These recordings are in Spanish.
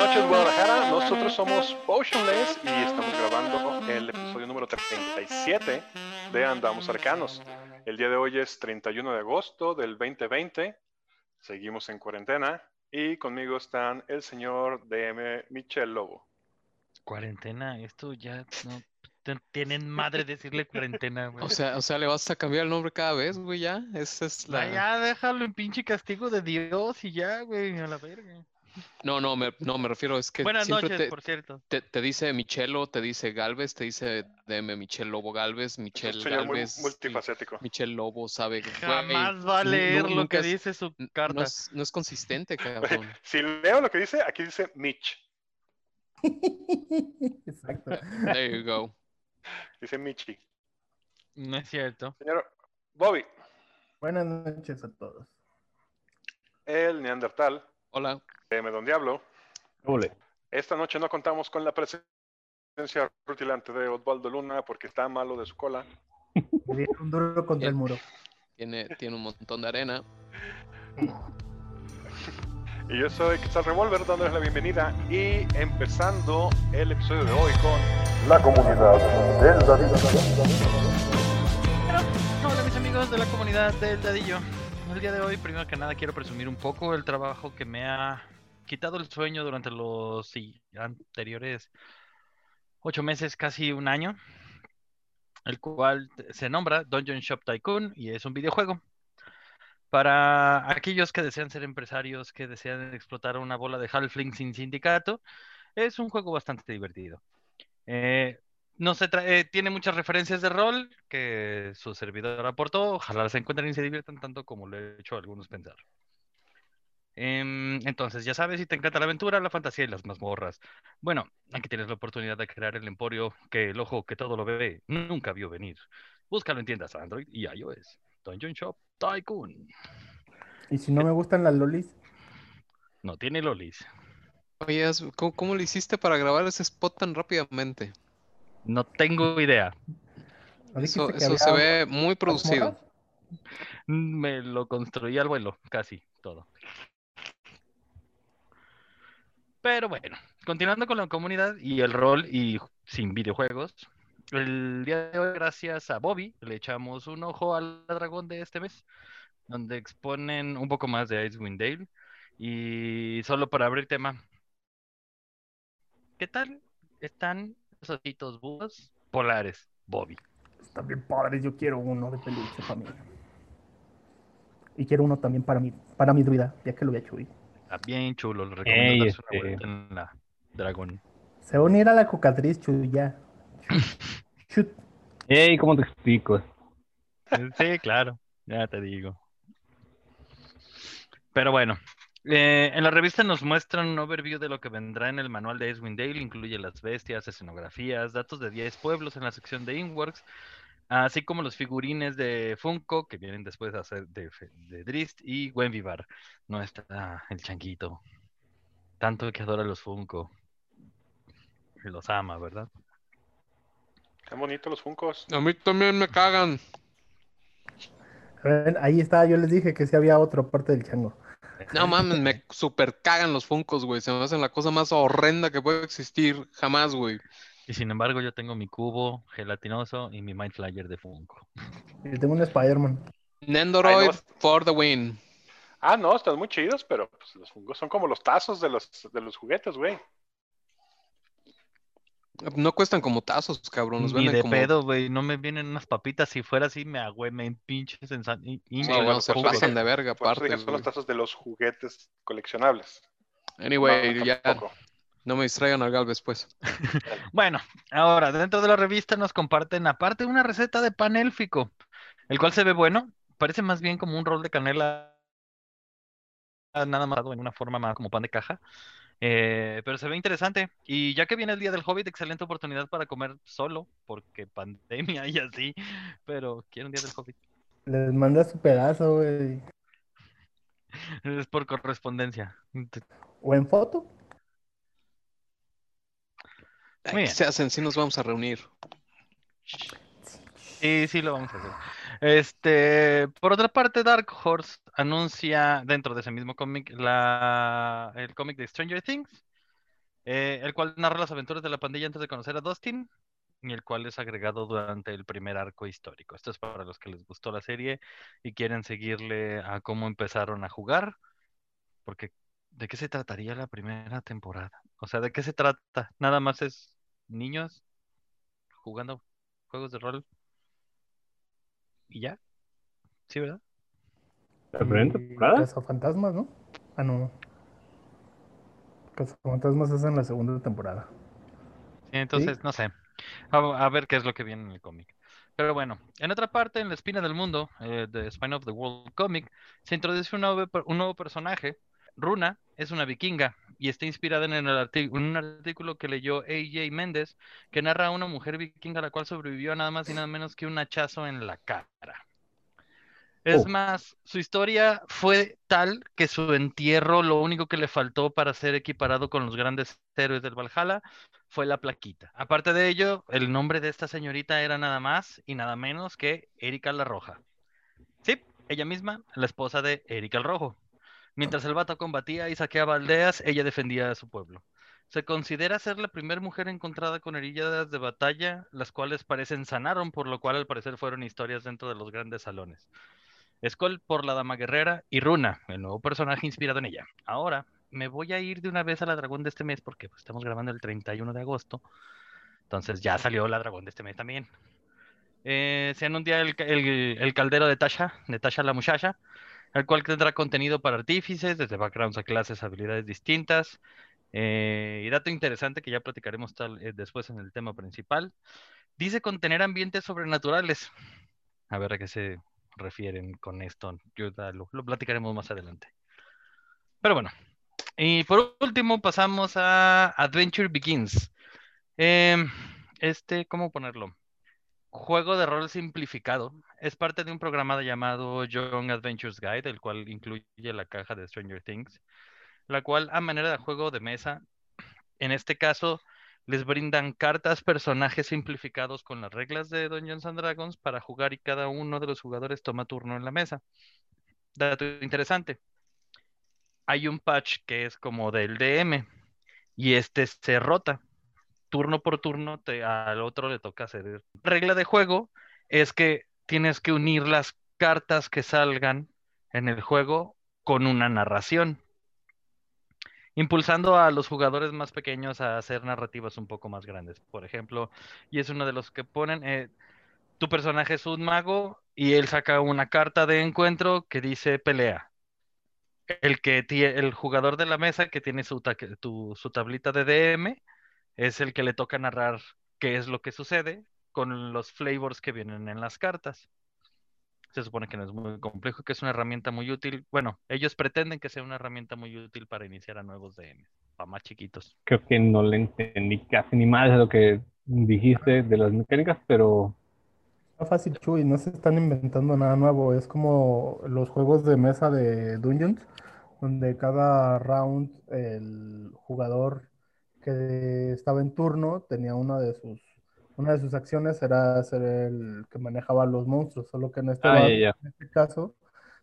Buenas noches, Guadalajara. Nosotros somos Potionless y estamos grabando el episodio número 37 de Andamos Arcanos. El día de hoy es 31 de agosto del 2020. Seguimos en cuarentena y conmigo están el señor DM Michel Lobo. Cuarentena, esto ya no tienen madre decirle cuarentena, güey. O sea, o sea, le vas a cambiar el nombre cada vez, güey, ya. Esa es la. ya déjalo en pinche castigo de Dios y ya, güey, a la verga. No, no, me, no, me refiero, es que Buenas siempre noches, te, por cierto. te, te dice Michelo, te dice Galvez, te dice DM Michel Lobo Galvez, Michel muy Galvez. y multifacético. Michel Lobo sabe. Jamás va a leer lo nunca que es- dice su carta. No es, no es consistente, cabrón. Si leo lo que dice, aquí dice Mitch. Exacto. There you go. Dice Michi. No es cierto. Señor Bobby, Buenas noches a todos. el Neandertal, Hola. DM Don Diablo. Ole. Esta noche no contamos con la presencia rutilante de Osvaldo Luna porque está malo de su cola. Un duro contra el muro. Tiene, tiene un montón de arena. Y yo soy Quetzal Revolver dándoles la bienvenida y empezando el episodio de hoy con La comunidad del Dadillo. Hola mis amigos de la comunidad del Dadillo. El día de hoy, primero que nada, quiero presumir un poco el trabajo que me ha quitado el sueño durante los anteriores ocho meses, casi un año, el cual se nombra Dungeon Shop Tycoon y es un videojuego. Para aquellos que desean ser empresarios, que desean explotar una bola de halfling sin sindicato, es un juego bastante divertido. Eh, no se tra- eh, tiene muchas referencias de rol que su servidor aportó. Ojalá se encuentren y se diviertan tanto como lo he hecho algunos pensar. Em, entonces, ya sabes, si te encanta la aventura, la fantasía y las mazmorras. Bueno, aquí tienes la oportunidad de crear el emporio que el ojo que todo lo ve nunca vio venir. Búscalo en tiendas Android y iOS. Dungeon Shop Tycoon. Y si no me gustan las lolis, No tiene lolis. Oye, ¿cómo, cómo le hiciste para grabar ese spot tan rápidamente? No tengo idea. ¿no Eso, dijiste que eso se ve muy producido. mazmorras? Me lo construí al vuelo, casi todo. Pero bueno, continuando con la comunidad y el rol y sin videojuegos, el día de hoy, gracias a Bobby, le echamos un ojo al dragón de este mes, donde exponen un poco más de Icewind Dale. Y solo para abrir tema, ¿qué tal están ositos búhos polares, Bobby? Están bien padres, yo quiero uno de peluche para mí. Y quiero uno también para mi, para mi druida, ya que lo voy a Chuy. Está bien chulo, le recomiendo Ey, darse una este- vuelta en la dragón. Se va a unir a la cocatriz, Chuy, ya. Shoot. Ey, ¿cómo te explico? Sí, claro, ya te digo. Pero bueno, eh, en la revista nos muestran un overview de lo que vendrá en el manual de Icewind Dale, incluye las bestias, escenografías, datos de 10 pueblos en la sección de Inworks, así como los figurines de Funko que vienen después a ser de, de Drist y Wenvivar. No está el changuito, tanto que adora los Funko. Y Los ama, ¿verdad? Están bonitos los funcos. A mí también me cagan. Ahí está, yo les dije que sí había otro aparte del chango. No mames, me super cagan los funcos, güey. Se me hacen la cosa más horrenda que puede existir jamás, güey. Y sin embargo, yo tengo mi cubo gelatinoso y mi Mind Flyer de Funko. Y tengo un Spider-Man. Nendoroid Ay, no. for the win. Ah, no, están muy chidos, pero pues, los fungos son como los tazos de los, de los juguetes, güey. No cuestan como tazos, cabrón. Los Ni venden de como. pedo, güey. No me vienen unas papitas. Si fuera así, me agüe, me pinches en san- Sí, No, se pasan de verga aparte, son los tazos de los juguetes coleccionables. Anyway, No, ya tampoco. no me distraigan al Galvez, pues. Bueno, ahora, dentro de la revista nos comparten aparte una receta de pan élfico, el cual se ve bueno. Parece más bien como un rol de canela, nada más en una forma más como pan de caja. Eh, pero se ve interesante. Y ya que viene el día del Hobbit, excelente oportunidad para comer solo, porque pandemia y así. Pero quiero un día del Hobbit. Les manda su pedazo, güey. Es por correspondencia. O en foto. Ay, Muy ¿Qué bien. se hacen? Sí nos vamos a reunir. Sí, sí, lo vamos a hacer. Este, por otra parte, Dark Horse anuncia dentro de ese mismo cómic el cómic de Stranger Things, eh, el cual narra las aventuras de la pandilla antes de conocer a Dustin y el cual es agregado durante el primer arco histórico. Esto es para los que les gustó la serie y quieren seguirle a cómo empezaron a jugar, porque ¿de qué se trataría la primera temporada? O sea, ¿de qué se trata? Nada más es niños jugando juegos de rol y ya. Sí, ¿verdad? ¿La primera temporada? Cazafantasmas, ¿no? Ah, no. Cazafantasmas es en la segunda temporada. Sí, entonces, no sé. A, a ver qué es lo que viene en el cómic. Pero bueno, en otra parte, en la espina del mundo, eh, de Spine of the World Comic, se introduce un nuevo, un nuevo personaje. Runa es una vikinga y está inspirada en, el arti- en un artículo que leyó A.J. Méndez que narra a una mujer vikinga la cual sobrevivió a nada más y nada menos que un hachazo en la cara. Es Oh. más, su historia fue tal que su entierro, lo único que le faltó para ser equiparado con los grandes héroes del Valhalla fue la plaquita. Aparte de ello, el nombre de esta señorita era nada más y nada menos que Erika la Roja. Sí, ella misma, la esposa de Erika el Rojo. Mientras el vato combatía y saqueaba aldeas, ella defendía a su pueblo. Se considera ser la primera mujer encontrada con heridas de batalla, las cuales parecen sanaron, por lo cual al parecer fueron historias dentro de los grandes salones. Skull por la Dama Guerrera y Runa, el nuevo personaje inspirado en ella. Ahora me voy a ir de una vez a la Dragón de este mes porque pues, estamos grabando el 31 de agosto. Entonces ya salió la Dragón de este mes también. Eh, se anuncia el, el- el caldero de Tasha, de Tasha la muchacha, el cual tendrá contenido para artífices, desde backgrounds a clases, habilidades distintas. Eh, y dato interesante que ya platicaremos tal, eh, después en el tema principal. Dice contener ambientes sobrenaturales. A ver a qué se refieren con esto. Yo lo platicaremos más adelante. Pero bueno. Y por último pasamos a Adventure Begins. Em, este, ¿cómo ponerlo? Juego de rol simplificado. Es parte de un programa llamado Young Adventures Guide, el cual incluye la caja de Stranger Things, la cual a manera de juego de mesa, en este caso, les brindan cartas, personajes simplificados con las reglas de Dungeons and Dragons para jugar y cada uno de los jugadores toma turno en la mesa. Dato interesante. Hay un patch que es como del DM y este se rota. Turno por turno te- al otro le toca hacer. Regla de juego es que tienes que unir las cartas que salgan en el juego con una narración impulsando a los jugadores más pequeños a hacer narrativas un poco más grandes. Por ejemplo, y es uno de los que ponen, eh, tu personaje es un mago y él saca una carta de encuentro que dice pelea. El que el jugador de la mesa que tiene su, su tablita de DM es el que le toca narrar qué es lo que sucede con los flavors que vienen en las cartas. Se supone que no es muy complejo, que es una herramienta muy útil. Bueno, ellos pretenden que sea una herramienta muy útil para iniciar a nuevos DM, para más chiquitos. Creo que no le entendí casi ni más de lo que dijiste de las mecánicas, pero Está fácil, Chuy, no se están inventando nada nuevo. Es como los juegos de mesa de Dungeons, donde cada round el jugador que estaba en turno tenía una de sus, una de sus acciones era ser el que manejaba los monstruos, solo que en este, Ah, en este caso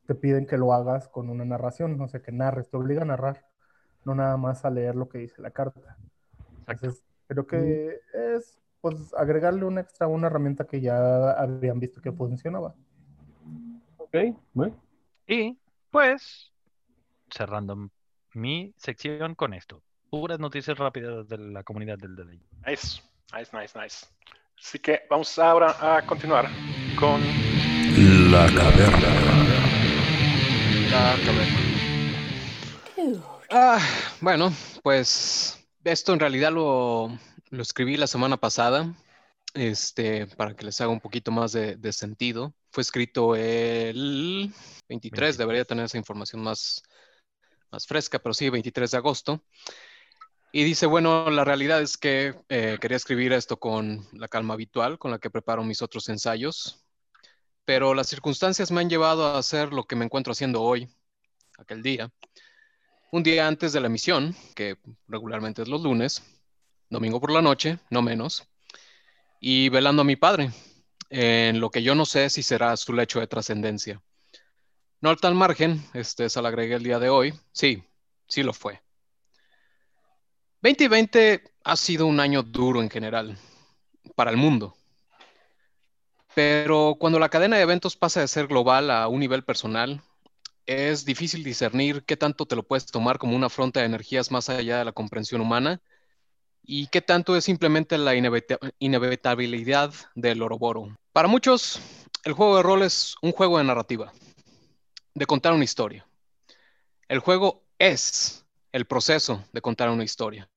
te piden que lo hagas con una narración, o sea, que narres, te obliga a narrar, no nada más a leer lo que dice la carta. Exacto. Entonces, creo que es pues agregarle un extra, una herramienta que ya habían visto que funcionaba. ok, bueno. Y pues, cerrando mi sección con esto. Puras noticias rápidas de la comunidad del DD. Nice, nice, nice, nice. Así que vamos ahora a continuar con La caverna. La caverna. Ah, bueno, pues esto en realidad lo, lo escribí la semana pasada, este, para que les haga un poquito más de, de sentido. Fue escrito el 23, debería tener esa información más, más fresca, pero sí, 23 de agosto. Y dice, bueno, la realidad es que eh, quería escribir esto con la calma habitual con la que preparo mis otros ensayos, pero las circunstancias me han llevado a hacer lo que me encuentro haciendo hoy, aquel día. Un día antes de la emisión, que regularmente es los lunes, domingo por la noche, no menos, y velando a mi padre, en lo que yo no sé si será su lecho de trascendencia. No al tal margen, este se lo agregué el día de hoy, sí, sí lo fue. 2020 ha sido un año duro en general, para el mundo. Pero cuando la cadena de eventos pasa de ser global a un nivel personal, es difícil discernir qué tanto te lo puedes tomar como una fronta de energías más allá de la comprensión humana y qué tanto es simplemente la inevitabilidad del Oroboro. Para muchos, el juego de rol es un juego de narrativa, de contar una historia. El juego es el proceso de contar una historia.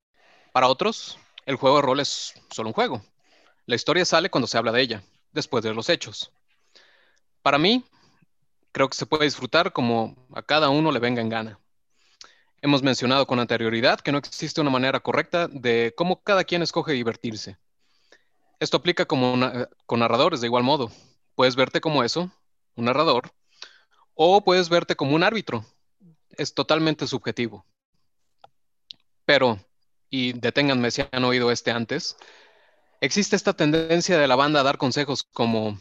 Para otros, el juego de rol es solo un juego. La historia sale cuando se habla de ella, después de los hechos. Para mí, creo que se puede disfrutar como a cada uno le venga en gana. Hemos mencionado con anterioridad que no existe una manera correcta de cómo cada quien escoge divertirse. Esto aplica como con narradores de igual modo. Puedes verte como eso, un narrador, o puedes verte como un árbitro. Es totalmente subjetivo. Pero, y deténganme si han oído este antes, existe esta tendencia de la banda a dar consejos como,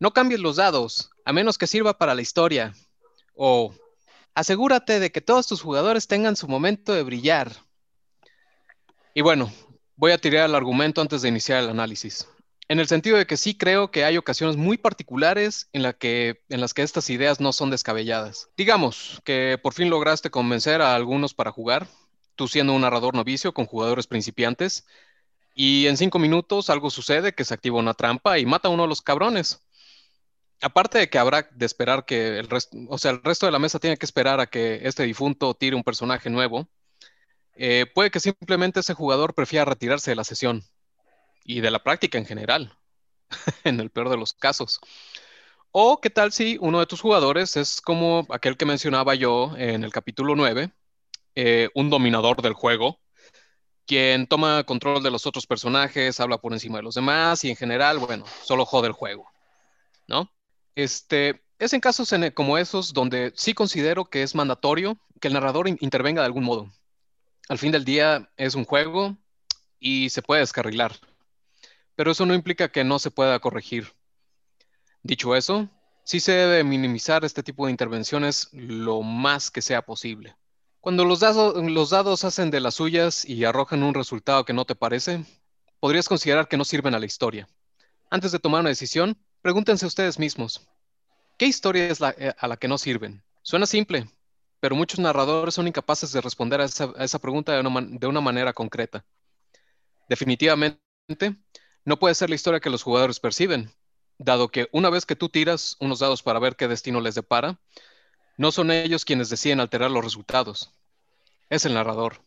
no cambies los dados, a menos que sirva para la historia, o asegúrate de que todos tus jugadores tengan su momento de brillar. Y bueno, voy a tirar el argumento antes de iniciar el análisis. En el sentido de que sí creo que hay ocasiones muy particulares en, que, en las que estas ideas no son descabelladas. Digamos que por fin lograste convencer a algunos para jugar, tú siendo un narrador novicio con jugadores principiantes, y en cinco minutos algo sucede que se activa una trampa y mata a uno de los cabrones aparte de que habrá de esperar que el resto, o sea, el resto de la mesa tiene que esperar a que este difunto tire un personaje nuevo, eh, puede que simplemente ese jugador prefiera retirarse de la sesión y de la práctica en general, en el peor de los casos. O qué tal si uno de tus jugadores es como aquel que mencionaba yo en el capítulo 9, eh, un dominador del juego, quien toma control de los otros personajes, habla por encima de los demás y en general, bueno, solo jode el juego, ¿no? Este, es en casos como esos donde sí considero que es mandatorio que el narrador intervenga de algún modo. Al fin del día es un juego y se puede descarrilar, pero eso no implica que no se pueda corregir. Dicho eso, sí se debe minimizar este tipo de intervenciones lo más que sea posible. Cuando los los dados hacen de las suyas y arrojan un resultado que no te parece, podrías considerar que no sirven a la historia. Antes de tomar una decisión, Pregúntense ustedes mismos, ¿qué historia es la, eh, a la que no sirven? Suena simple, pero muchos narradores son incapaces de responder a esa, pregunta de una, de una manera concreta. Definitivamente, no puede ser la historia que los jugadores perciben, dado que una vez que tú tiras unos dados para ver qué destino les depara, no son ellos quienes deciden alterar los resultados, es el narrador.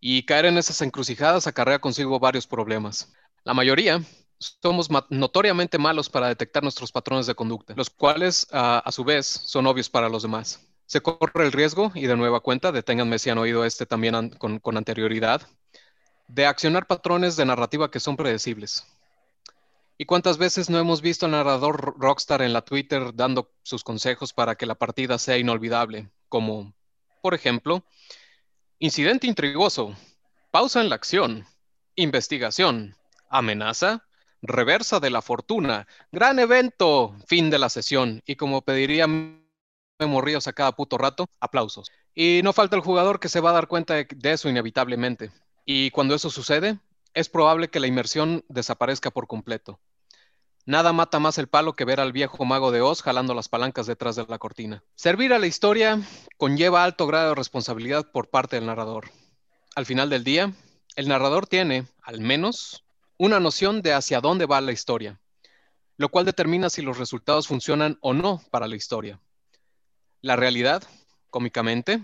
Y caer en esas encrucijadas acarrea consigo varios problemas. La mayoría somos notoriamente malos para detectar nuestros patrones de conducta, los cuales a su vez son obvios para los demás. Se corre el riesgo, y de nueva cuenta, deténganme si han oído este también con anterioridad, de accionar patrones de narrativa que son predecibles. ¿Y cuántas veces no hemos visto al narrador Rockstar en la Twitter dando sus consejos para que la partida sea inolvidable? Como, por ejemplo, incidente intrigoso, pausa en la acción, investigación, amenaza, reversa de la fortuna, gran evento, fin de la sesión. Y como pediría Memo Ríos a cada puto rato, aplausos. Y no falta el jugador que se va a dar cuenta de, eso inevitablemente. Y cuando eso sucede, es probable que la inmersión desaparezca por completo. Nada mata más el palo que ver al viejo mago de Oz jalando las palancas detrás de la cortina. Servir a la historia conlleva alto grado de responsabilidad por parte del narrador. Al final del día, el narrador tiene, al menos, una noción de hacia dónde va la historia, lo cual determina si los resultados funcionan o no para la historia. La realidad, cómicamente,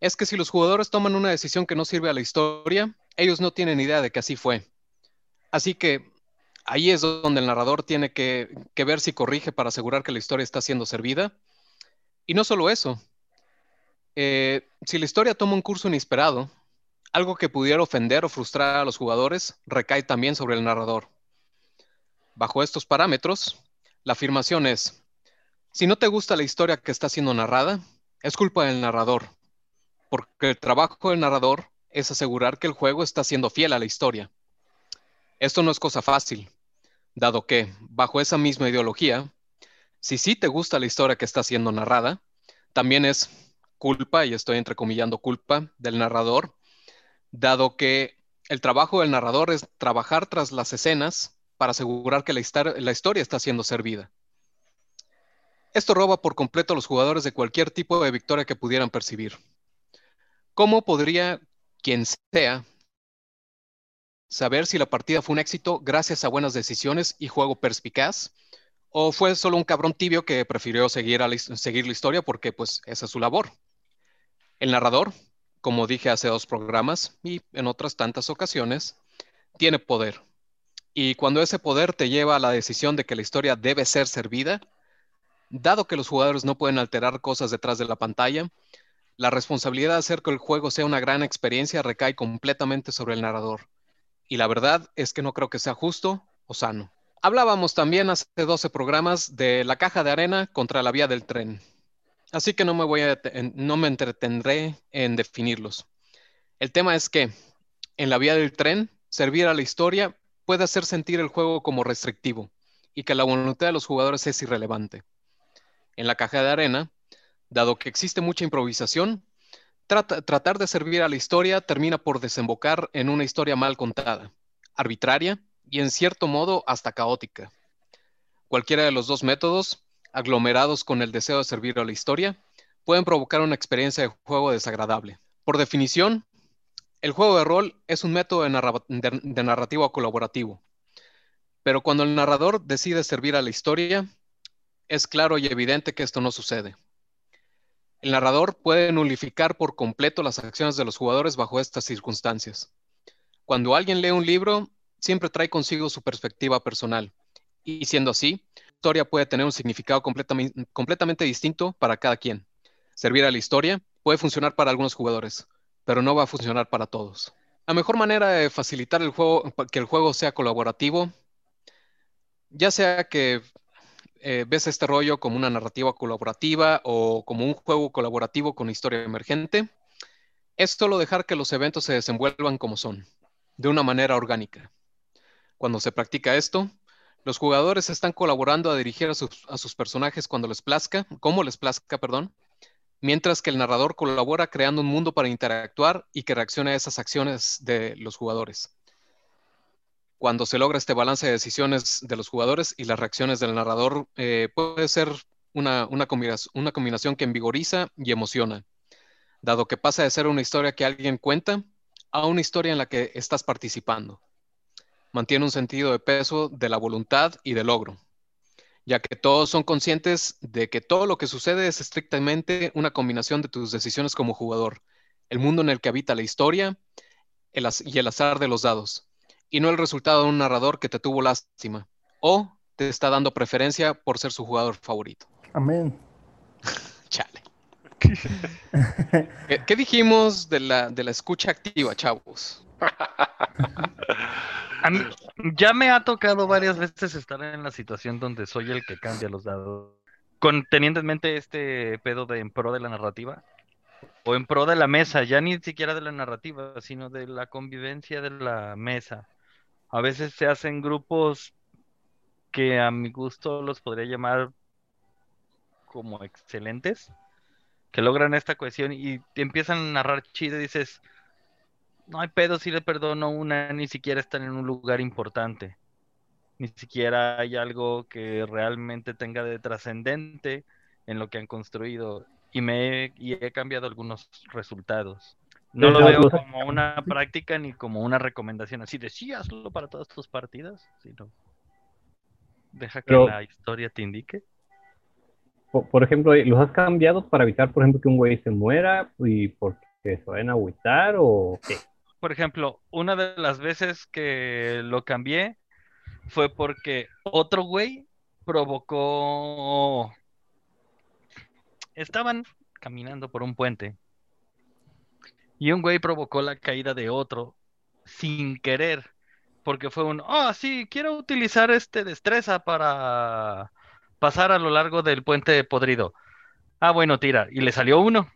es que si los jugadores toman una decisión que no sirve a la historia, ellos no tienen idea de que así fue. Así que ahí es donde el narrador tiene que, ver si corrige para asegurar que la historia está siendo servida. Y no solo eso, eh, si la historia toma un curso inesperado, algo que pudiera ofender o frustrar a los jugadores recae también sobre el narrador. Bajo estos parámetros, la afirmación es, si no te gusta la historia que está siendo narrada, es culpa del narrador, porque el trabajo del narrador es asegurar que el juego está siendo fiel a la historia. Esto no es cosa fácil, dado que, bajo esa misma ideología, si sí te gusta la historia que está siendo narrada, también es culpa, y estoy entrecomillando culpa, del narrador, dado que el trabajo del narrador es trabajar tras las escenas para asegurar que la, la historia está siendo servida. Esto roba por completo a los jugadores de cualquier tipo de victoria que pudieran percibir. ¿Cómo podría quien sea saber si la partida fue un éxito gracias a buenas decisiones y juego perspicaz? ¿O fue solo un cabrón tibio que prefirió seguir, la, la historia porque pues esa es su labor? El narrador, como dije hace dos programas y en otras tantas ocasiones, tiene poder. Y cuando ese poder te lleva a la decisión de que la historia debe ser servida, dado que los jugadores no pueden alterar cosas detrás de la pantalla, la responsabilidad de hacer que el juego sea una gran experiencia recae completamente sobre el narrador. Y la verdad es que no creo que sea justo o sano. Hablábamos también hace 12 programas de la caja de arena contra la vía del tren. Así que no me, voy a, no me entretendré en definirlos. El tema es que en la vía del tren, servir a la historia puede hacer sentir el juego como restrictivo y que la voluntad de los jugadores es irrelevante. En la caja de arena, dado que existe mucha improvisación, tratar de servir a la historia termina por desembocar en una historia mal contada, arbitraria y en cierto modo hasta caótica. Cualquiera de los dos métodos aglomerados con el deseo de servir a la historia, pueden provocar una experiencia de juego desagradable. Por definición, el juego de rol es un método de, narrativa colaborativo, pero cuando el narrador decide servir a la historia, es claro y evidente que esto no sucede. El narrador puede nulificar por completo las acciones de los jugadores bajo estas circunstancias. Cuando alguien lee un libro, siempre trae consigo su perspectiva personal, y siendo así, historia puede tener un significado completamente, completamente distinto para cada quien. Servir a la historia puede funcionar para algunos jugadores, pero no va a funcionar para todos. La mejor manera de facilitar el juego, que el juego sea colaborativo, ya sea que eh, ves este rollo como una narrativa colaborativa o como un juego colaborativo con historia emergente, es solo dejar que los eventos se desenvuelvan como son, de una manera orgánica. Cuando se practica esto, los jugadores están colaborando a dirigir a sus, personajes cuando les plazca, como les plazca, perdón, mientras que el narrador colabora creando un mundo para interactuar y que reaccione a esas acciones de los jugadores. Cuando se logra este balance de decisiones de los jugadores y las reacciones del narrador, eh, puede ser una, una, una combinación que envigoriza y emociona, dado que pasa de ser una historia que alguien cuenta a una historia en la que estás participando. Mantiene un sentido de peso de la voluntad y del logro, ya que todos son conscientes de que todo lo que sucede es estrictamente una combinación de tus decisiones como jugador, el mundo en el que habita la historia y el azar de los dados, y no el resultado de un narrador que te tuvo lástima o te está dando preferencia por ser su jugador favorito. Amén. Chale. ¿Qué, dijimos de la, de la escucha activa, chavos? ya me ha tocado varias veces estar en la situación donde soy el que cambia los dados. Con, teniendo en mente este pedo de en pro de la narrativa o en pro de la mesa, ya ni siquiera de la narrativa, sino de la convivencia de la mesa. A veces se hacen grupos que a mi gusto los podría llamar como excelentes, que logran esta cohesión y empiezan a narrar chido y dices, no hay pedo si le perdono una, ni siquiera están en un lugar importante. Ni siquiera hay algo que realmente tenga de trascendente en lo que han construido. Y me he, y he cambiado algunos resultados. No lo veo como una práctica ni como una recomendación así de sí, hazlo para todas tus partidas, sino deja que la historia te indique. Por, ejemplo, ¿los has cambiado para evitar, por ejemplo, que un güey se muera y porque se vayan a agüitar o qué? por ejemplo, una de las veces que lo cambié fue porque otro güey provocó... Estaban caminando por un puente Y un güey provocó la caída de otro sin querer. Porque fue un, oh, sí, quiero utilizar este destreza para pasar a lo largo del puente podrido. Ah, bueno, tira. Y le salió uno.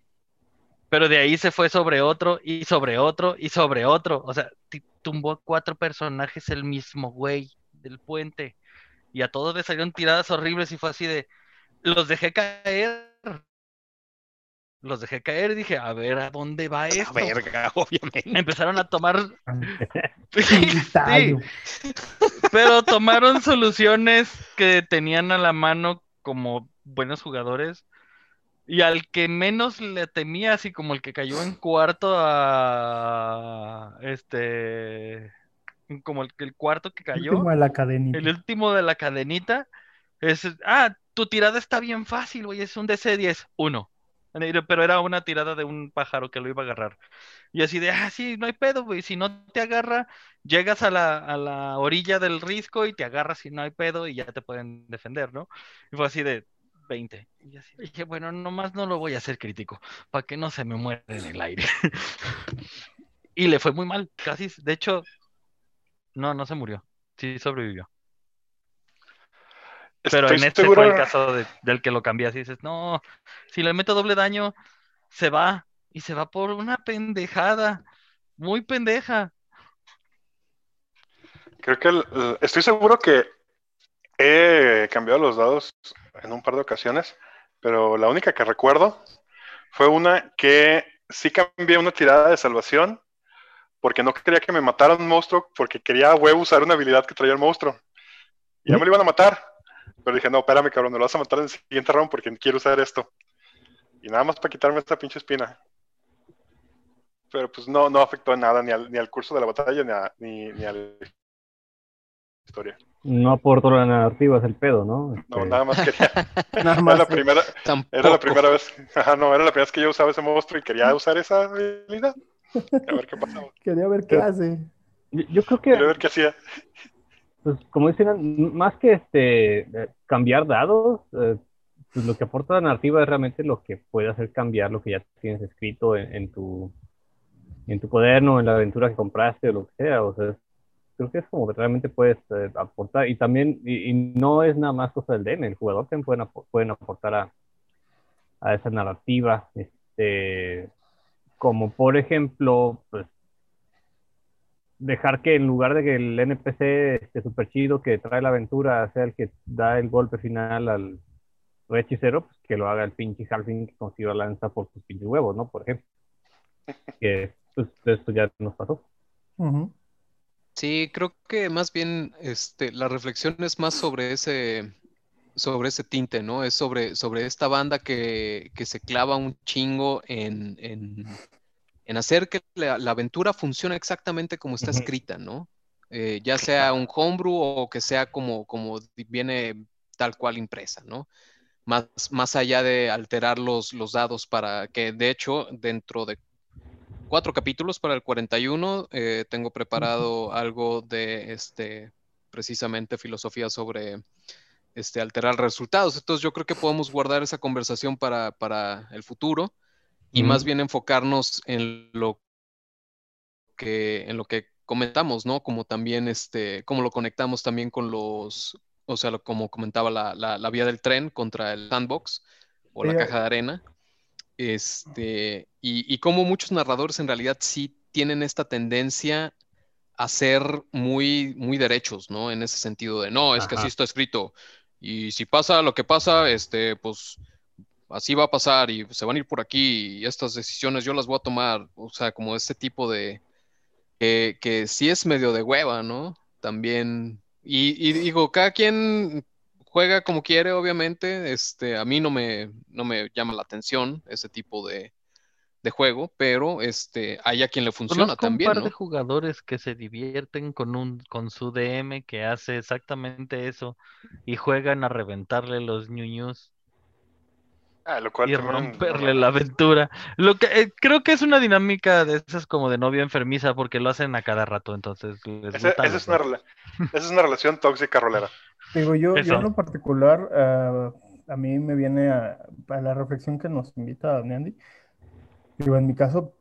Pero de ahí se fue sobre otro y sobre otro y sobre otro. O sea, tumbó cuatro personajes el mismo güey del puente. Y a todos les salieron tiradas horribles y fue así de, los dejé caer. Los dejé caer y dije, a ver, ¿a dónde va esto? Verga, obviamente. Empezaron a tomar... Sí, pero tomaron soluciones que tenían a la mano como buenos jugadores. Y al que menos le temía, así como el que cayó en cuarto a este como el, el cuarto que cayó, Último de la cadenita. el último de la cadenita, es ah, tu tirada está bien fácil, güey, es un DC10, uno. Pero era una tirada de un pájaro que lo iba a agarrar. Y así de, ah, sí, no hay pedo, güey. Si no te agarra, llegas a la, a la orilla del risco y te agarras y no hay pedo y ya te pueden defender, ¿no? Y fue así de 20. Y así dije, bueno, nomás no lo voy a hacer crítico, para que no se me muera en el aire. y le fue muy mal, casi. De hecho, no, no se murió. Sí sobrevivió. Pero Estoy en este seguro- fue el caso de- del que lo cambié así. Dices, no, si le meto doble daño, se va. Y se va por una pendejada. Muy pendeja. Creo que el- el- estoy seguro que he cambiado los dados en un par de ocasiones, pero la única que recuerdo fue una que sí cambié una tirada de salvación porque no quería que me matara un monstruo, porque quería a huevo usar una habilidad que traía el monstruo. Y ya me lo iban a matar. Pero dije, no, espérame, cabrón, me lo vas a matar en el siguiente round porque quiero usar esto. Y nada más para quitarme esta pinche espina. Pero pues no, no afectó en nada, ni al, ni al curso de la batalla, ni a, ni, ni a la historia. No aportó la narrativa, es el pedo, ¿no? No, Este, nada más quería. Nada Era más. la eh, primera, Tampoco. era la primera vez. Ajá, no, era la primera vez que yo usaba ese monstruo y quería usar esa habilidad. A ver qué pasaba. Quería ver qué hace. Yo, yo creo que, Quería ver qué hacía. Pues, como dicen, más que este cambiar dados, eh, pues lo que aporta la narrativa es realmente lo que puede hacer cambiar lo que ya tienes escrito en, tu en tu cuaderno, en la aventura que compraste o lo que sea. O sea, creo que es como que realmente puedes eh, aportar. Y también, y, y no es nada más cosa del DM, el jugador también pueden, pueden aportar a, a esa narrativa. Este, como por ejemplo, pues dejar que en lugar de que el NPC este super chido que trae la aventura sea el que da el golpe final al hechicero, pues que lo haga el pinche Halfling que consiguió la lanza por sus pinches huevos, ¿no? Por ejemplo. Que pues esto ya nos pasó. Sí, creo que más bien este, la reflexión es más sobre ese, sobre ese tinte, ¿no? Es sobre, sobre esta banda que, que se clava un chingo en, en, en hacer que la, la aventura funcione exactamente como está escrita, ¿no? Eh, ya sea un homebrew o que sea como, como viene tal cual impresa, ¿no? Más, más allá de alterar los, los dados para que, de hecho, dentro de cuatro capítulos para el 41. eh, tengo preparado algo de este, precisamente filosofía sobre este, alterar resultados. Entonces yo creo que podemos guardar esa conversación para, para el futuro y más bien enfocarnos en lo que, en lo que comentamos, ¿no? Como también, este, cómo lo conectamos también con los, o sea, lo- como comentaba la, la, la vía del tren contra el sandbox o la caja de arena. Este, y, y cómo muchos narradores en realidad sí tienen esta tendencia a ser muy, muy derechos, ¿no? En ese sentido de, no, es que Ajá. así está escrito. Y si pasa lo que pasa, este, pues así va a pasar y se van a ir por aquí y estas decisiones yo las voy a tomar. O sea, como este tipo de, que, que sí es medio de hueva, ¿no? También, y, y digo, cada quien juega como quiere, obviamente. Este, a mí no me, no me llama la atención ese tipo de, de juego, pero este, hay a quien le funciona Conozco un también, par ¿no? de jugadores que se divierten con un con su DM que hace exactamente eso y juegan a reventarle los ñuños Ah, lo cual y también- romperle la aventura. Lo que eh, creo que es una dinámica de esas como de novia enfermiza porque lo hacen a cada rato, entonces les gusta esa, es una, esa es una relación tóxica rolera. Digo, yo, yo en lo particular, ah, a mí me viene a, a la reflexión que nos invita Neandy. Digo, en mi caso,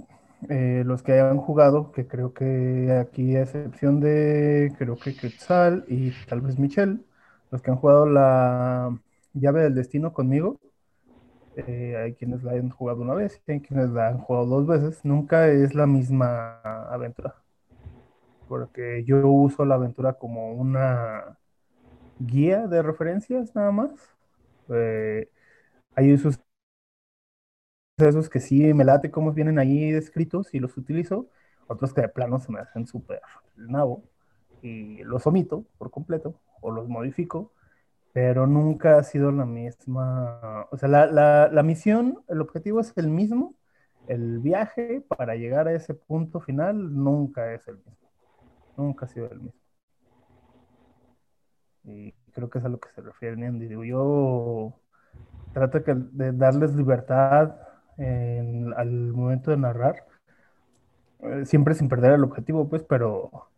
eh, los que hayan jugado, que creo que aquí a excepción de, creo que Quetzal y tal vez Michelle, los que han jugado la llave del destino conmigo, eh, hay quienes la han jugado una vez, hay quienes la han jugado dos veces, nunca es la misma aventura. Porque yo uso la aventura como una guía de referencias nada más. Eh, hay usos esos que sí me late cómo vienen ahí descritos y los utilizo, otros que de plano se me hacen súper nabo y los omito por completo o los modifico, pero nunca ha sido la misma, o sea, la, la, la misión, el objetivo es el mismo, el viaje para llegar a ese punto final nunca es el mismo, nunca ha sido el mismo. Y creo que es a lo que se refiere Andy. Yo trato de darles libertad al momento de narrar, eh, siempre sin perder el objetivo, pues, pero,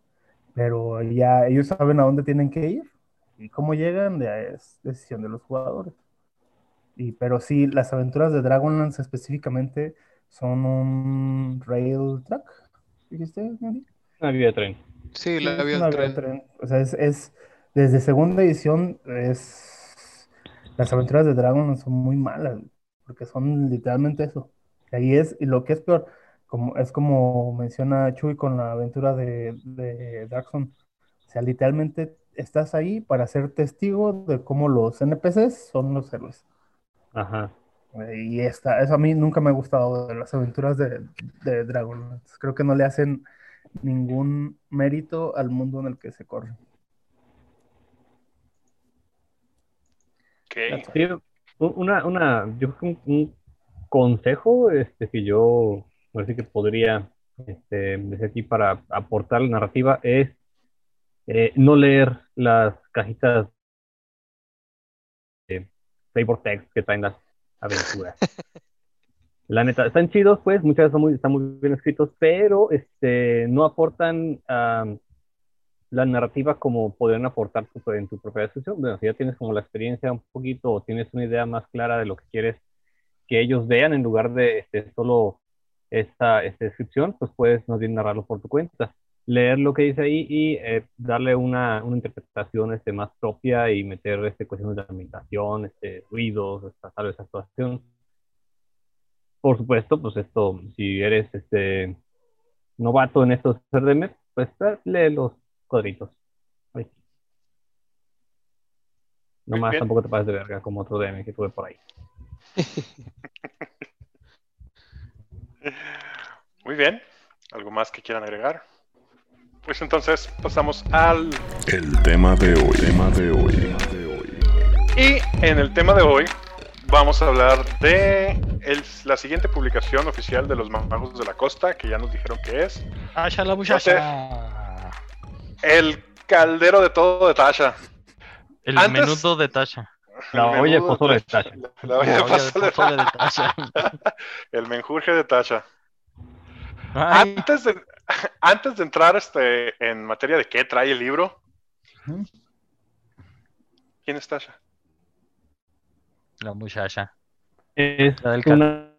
pero ya ellos saben a dónde tienen que ir y cómo llegan, ya es decisión de los jugadores. Y, pero sí, las aventuras de Dragonlance específicamente son un rail track, ¿dijiste, Una vía de tren. Sí, la vía de tren. tren. O sea, es, es, desde segunda edición, es las aventuras de Dragonlance son muy malas porque son literalmente eso. Y ahí es, y lo que es peor, como, es como menciona Chuy con la aventura de, de Darkson. O sea, literalmente estás ahí para ser testigo de cómo los NPCs son los héroes. Ajá. Y esta, eso a mí nunca me ha gustado de las aventuras de, de Dragon. Creo que no le hacen ningún mérito al mundo en el que se corre. Okay. Una, una, yo creo que un, consejo este, que yo parece que podría este, desde aquí para aportar la narrativa es eh, no leer las cajitas de flavor text que traen las aventuras. La neta, están chidos, pues, muchas veces muy, están muy bien escritos, pero este, no aportan la narrativa como podrían aportar en tu propia descripción. Bueno, si ya tienes como la experiencia un poquito o tienes una idea más clara de lo que quieres que ellos vean en lugar de este, solo esta, esta, descripción, pues puedes no bien narrarlo por tu cuenta. Leer lo que dice ahí y eh, darle una, una, interpretación este, más propia y meter este, cuestiones de ambientación, este, ruidos, esta, tal vez actuación. Por supuesto, pues esto, si eres este, novato en estos CRM, pues lee los cuadritos. Ay. No más tampoco te pases de verga como otro DM que tuve por ahí. Muy bien. ¿Algo más que quieran agregar? Pues entonces pasamos al el tema de hoy. Tema de hoy. Y en el tema de hoy vamos a hablar de el, la siguiente publicación oficial de los magos de la costa, que ya nos dijeron que es. Asha la muchacha. El caldero de todo de Tasha. El menudo de Tasha. La olla de pozole de Tasha. La, olla de pozole de Tasha. El menjurje de Tasha. Antes de, antes de entrar este, en materia de qué trae el libro, ¿quién es Tasha? La muchacha. Es una,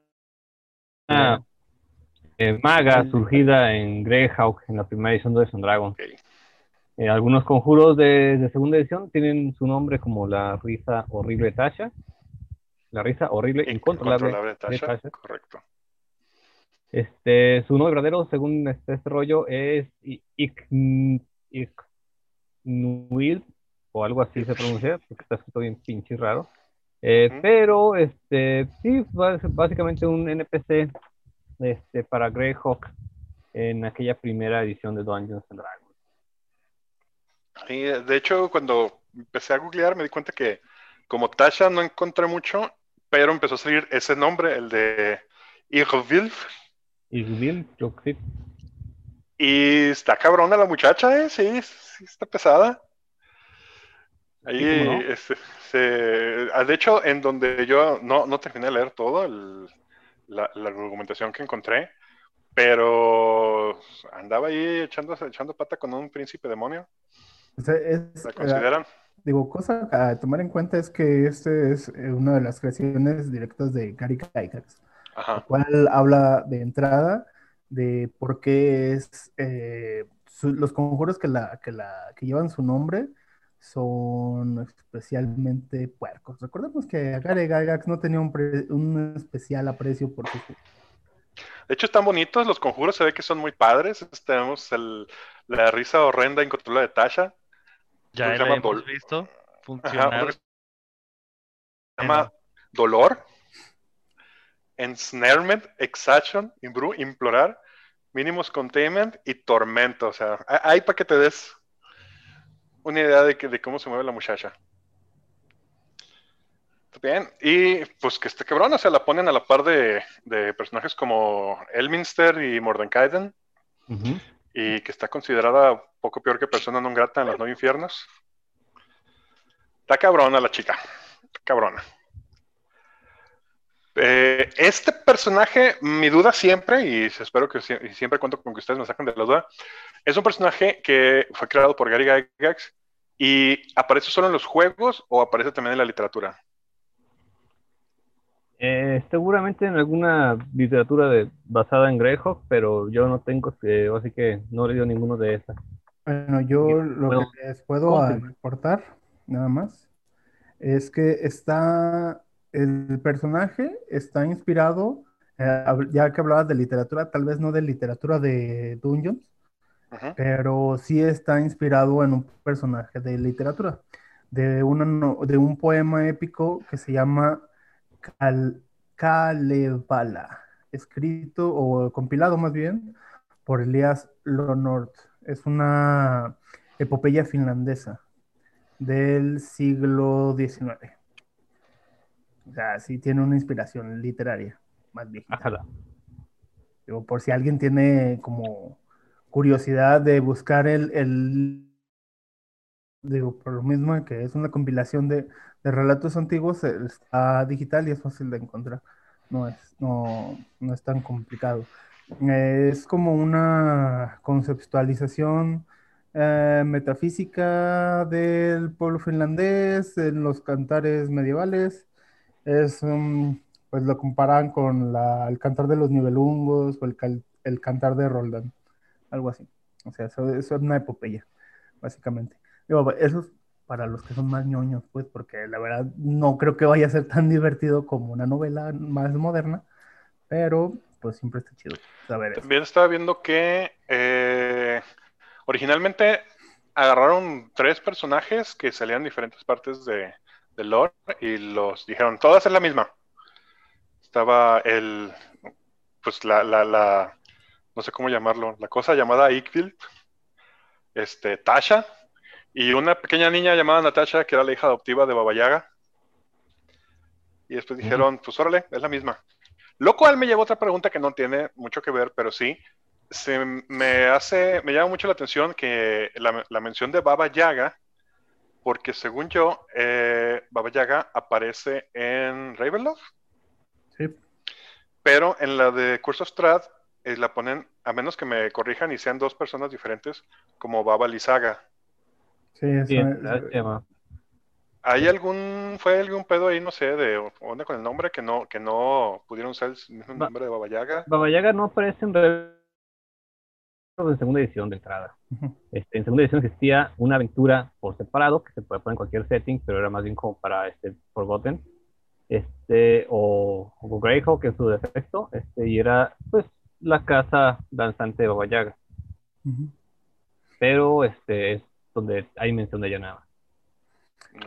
una eh, maga surgida en Greyhawk en la primera edición de Son Dragon. Okay. Eh, algunos conjuros de, de, segunda edición tienen su nombre como la risa horrible de Tasha. La risa horrible incontrolable, incontrolable de Tasha. Tasha. Correcto. Este, su nombre verdadero, según este, este rollo, es Iknuil, o algo así se pronuncia, porque está escrito bien pinche raro. Eh, uh -huh. Pero, este, sí, básicamente un NPC este, para Greyhawk en aquella primera edición de Dungeons and Dragons. Y de hecho, cuando empecé a googlear, me di cuenta que como Tasha no encontré mucho, pero empezó a salir ese nombre, el de Irvilf. Irvilf, yo sí. Y está cabrona la muchacha, ¿eh? Sí, sí está pesada. Ahí, sí, no? este, se, de hecho, en donde yo no, no terminé de leer todo, el, la, la, documentación que encontré, pero andaba ahí echando, echando pata con un príncipe demonio. Es, ¿La consideran? Uh, digo, cosa a tomar en cuenta es que este es una de las creaciones directas de Gary Gygax, cual habla de entrada de por qué es eh, su- los conjuros que, la, que, la, que llevan su nombre son especialmente puercos. Recordemos que Gary Gygax no tenía un, pre- un especial aprecio por sus De hecho, están bonitos, los conjuros se ve que son muy padres. Este, Tenemos el- la risa horrenda incontrolable de Tasha. Ya la hemos visto que se llama dolor, ensnarement, exaction, imbru- implorar, mínimos containment y tormento. O sea, hay- hay para que te des una idea de, que- de cómo se mueve la muchacha. Bien, y pues que este cabrón, o sea, la ponen a la par de, de personajes como Elminster y Mordenkainen, Ujú. y que está considerada poco peor que persona no grata en los nueve infiernos. Está cabrona la chica. Está cabrona. Eh, este personaje, mi duda siempre, y espero que y siempre cuento con que ustedes me saquen de la duda, es un personaje que fue creado por Gary Gygax y aparece solo en los juegos o aparece también en la literatura. Eh, seguramente en alguna literatura de, basada en Greyhawk, pero yo no tengo, eh, así que no he leído ninguno de esas. Bueno, yo lo Puedo- que les puedo aportar, nada más, es que está, el personaje está inspirado, eh, ya que hablabas de literatura, tal vez no de literatura de Dungeons, pero sí está inspirado en un personaje de literatura, de, una no- de un poema épico que se llama Cal- Kalevala, escrito o compilado más bien por Elias Lonort. Es una epopeya finlandesa del siglo XIX. O sea, sí tiene una inspiración literaria más viejita. Digo, por si alguien tiene como curiosidad de buscar el, el- digo, por lo mismo que es una compilación de, de relatos antiguos, eh, está digital y es fácil de encontrar. No es, no, no es tan complicado. Es como una conceptualización eh, metafísica del pueblo finlandés, en los cantares medievales. Es, um, pues lo comparan con la- el cantar de los nivelungos o el, el cantar de Roldán, algo así. O sea, eso, es una epopeya, básicamente. Digo, eso es para los que son más ñoños, pues, porque la verdad no creo que vaya a ser tan divertido como una novela más moderna, pero pues siempre está chido saber eso. También estaba viendo que eh, originalmente agarraron tres personajes que salían en diferentes partes de, del lore y los dijeron, todas es la misma. Estaba el, pues la, la, la, no sé cómo llamarlo, la cosa llamada Ickfield, este, Tasha, y una pequeña niña llamada Natasha, que era la hija adoptiva de Baba Yaga. Y después dijeron, pues órale, es la misma. Lo cual me lleva a otra pregunta que no tiene mucho que ver, pero sí. Se me hace, me llama mucho la atención que la, la mención de Baba Yaga, porque según yo, eh, Baba Yaga aparece en Ravenloft, Sí, pero en la de Curse of Strahd eh, la ponen, a menos que me corrijan y sean dos personas diferentes, como Baba Lizaga. sí, eso Sí, es-. ¿Hay algún, fue algún pedo ahí, no sé, de onda con el nombre que no, que no pudieron usar el mismo nombre de Baba Yaga? Baba Yaga no aparece en, re- en segunda edición de entrada. Ujú. Este, en segunda edición existía una aventura por separado que se puede poner en cualquier setting, pero era más bien como para este Forgotten. Este, o, o Greyhawk en su defecto, este, y era pues la casa danzante de Baba Yaga. Ujú. Pero este es donde hay mención de ella nada más.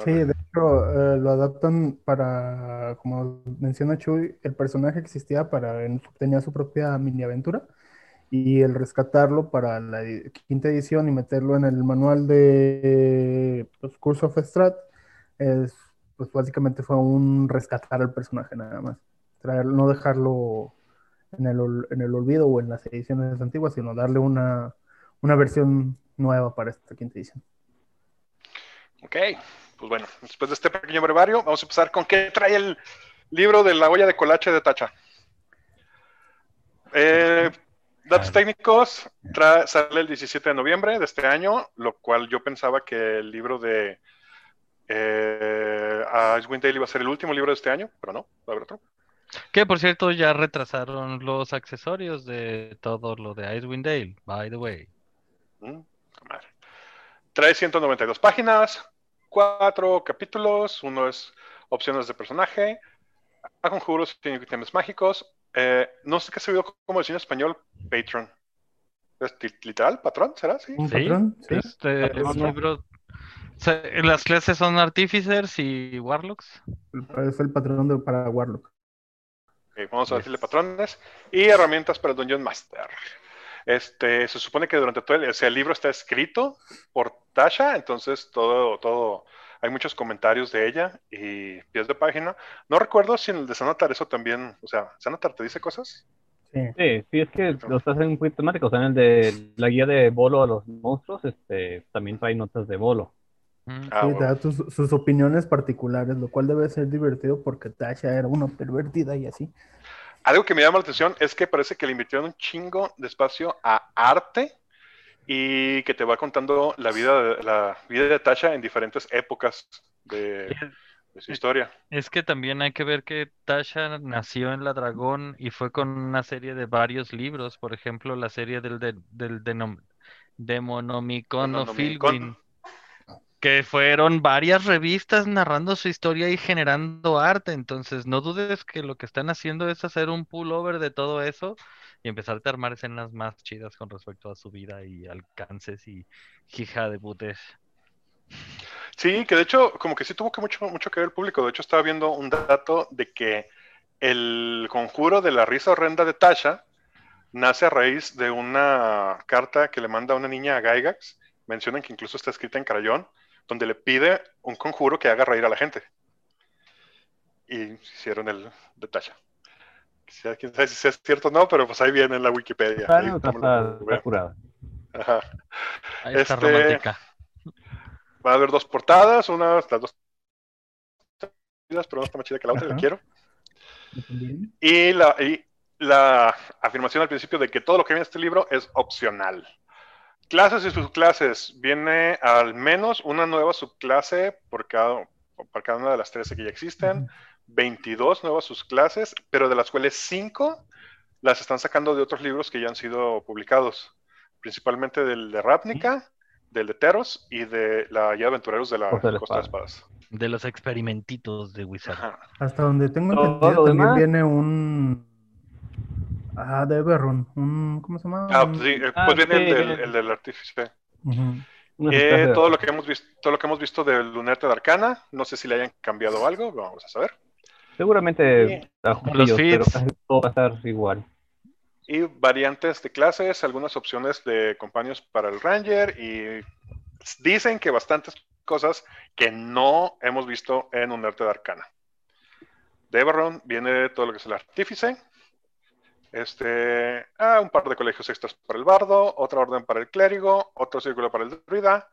Sí, de hecho, eh, lo adaptan para, como menciona Chuy, el personaje existía para, en- tenía su propia mini aventura y el rescatarlo para la quinta edición y meterlo en el manual de pues, Curse of Strahd, es, pues básicamente fue un rescatar al personaje nada más, traer, no dejarlo en el, en el olvido o en las ediciones antiguas, sino darle una, una versión nueva para esta quinta edición. Ok, pues bueno, después de este pequeño brevario, vamos a empezar con qué trae el libro de la olla de colache de Tacha. Eh, datos técnicos, trae- sale el 17 de noviembre de este año, lo cual yo pensaba que el libro de eh, Icewind Dale iba a ser el último libro de este año, pero no, va a haber otro. Que por cierto ya retrasaron los accesorios de todo lo de Icewind Dale, by the way. Mm, madre. Trae 192 páginas, cuatro capítulos, uno es opciones de personaje, a conjuros y ítems mágicos. Eh, no sé qué se vio como decía en español, Patron. ¿Es ti- literal? ¿Patrón? ¿Será? Sí. ¿Un Sí, patrón? Sí. Este Patrón, ¿no? libro. o sea, las clases son Artificers y Warlocks. Es el patrón de, para Warlock. Vamos a Yes. decirle patrones y herramientas para el Dungeon Master. Este, se supone que durante todo el, o sea, el libro está escrito por Tasha, entonces todo, todo, hay muchos comentarios de ella y pies de página. No recuerdo si en el de Sanatar eso también, o sea, Sanatar te dice cosas. Sí. Sí, sí, es que los hacen poquito temáticos. En el de la guía de Bolo a los monstruos, este, también trae notas de Bolo. Mm. Ah, Sí, bueno. te da tus- sus opiniones particulares, lo cual debe ser divertido porque Tasha era una pervertida y así. Algo que me llama la atención es que parece que le invirtieron un chingo de espacio a arte y que te va contando la vida de, la vida de Tasha en diferentes épocas de, de su historia. Es que también hay que ver que Tasha nació en la Dragón y fue con una serie de varios libros, por ejemplo, la serie del, de- del Demonomicon o Demonomicon. Que fueron varias revistas narrando su historia y generando arte. Entonces, no dudes que lo que están haciendo es hacer un pullover de todo eso y empezar a armar escenas más chidas con respecto a su vida y alcances y hija de putes. Sí, que de hecho, como que sí tuvo que mucho, mucho que ver el público. De hecho, estaba viendo un dato de que el conjuro de la risa horrenda de Tasha nace a raíz de una carta que le manda una niña a Gygax. Mencionan que incluso está escrita en crayón, donde le pide un conjuro que haga reír a la gente. Y hicieron el de Tasha. Quizá- Quién sabe si es cierto o no, pero pues ahí viene en la Wikipedia. Ahí Bueno, está, está curada. Ajá. Ahí está Este, romántica. Va a haber dos portadas, una, las dos pero una está más chida que la otra, y la Ajá. quiero. Y la, y la afirmación al principio de que todo lo que viene en este libro es opcional. Clases y subclases. Viene al menos una nueva subclase por cada, por cada una de las 13 que ya existen. 22 nuevas subclases, pero de las cuales 5 las están sacando de otros libros que ya han sido publicados. Principalmente del de Ravnica, del de Teros y de la Guía de Aventureros de la Costa de Costa. Espadas. De los experimentitos de Wizard. Ajá. Hasta donde tengo entendido, también demás. viene un. Ah, de. Un, ¿Cómo se llama? Ah, pues, sí, eh, Ah, pues viene sí, el, del, viene. el del artífice. Eh, de- todo lo que hemos visto, todo lo que hemos visto del Lunarte de Arcana, no sé si le hayan cambiado algo, vamos a saber. Seguramente ajustillos, pero feeds. casi todo va a estar igual. Y variantes de clases, algunas opciones de compañeros para el Ranger y dicen que bastantes cosas que no hemos visto en un arte de Arcana. De Eberron viene todo lo que es el artífice. Este, ah, un par de colegios extras para el bardo, otra orden para el clérigo, otro círculo para el druida,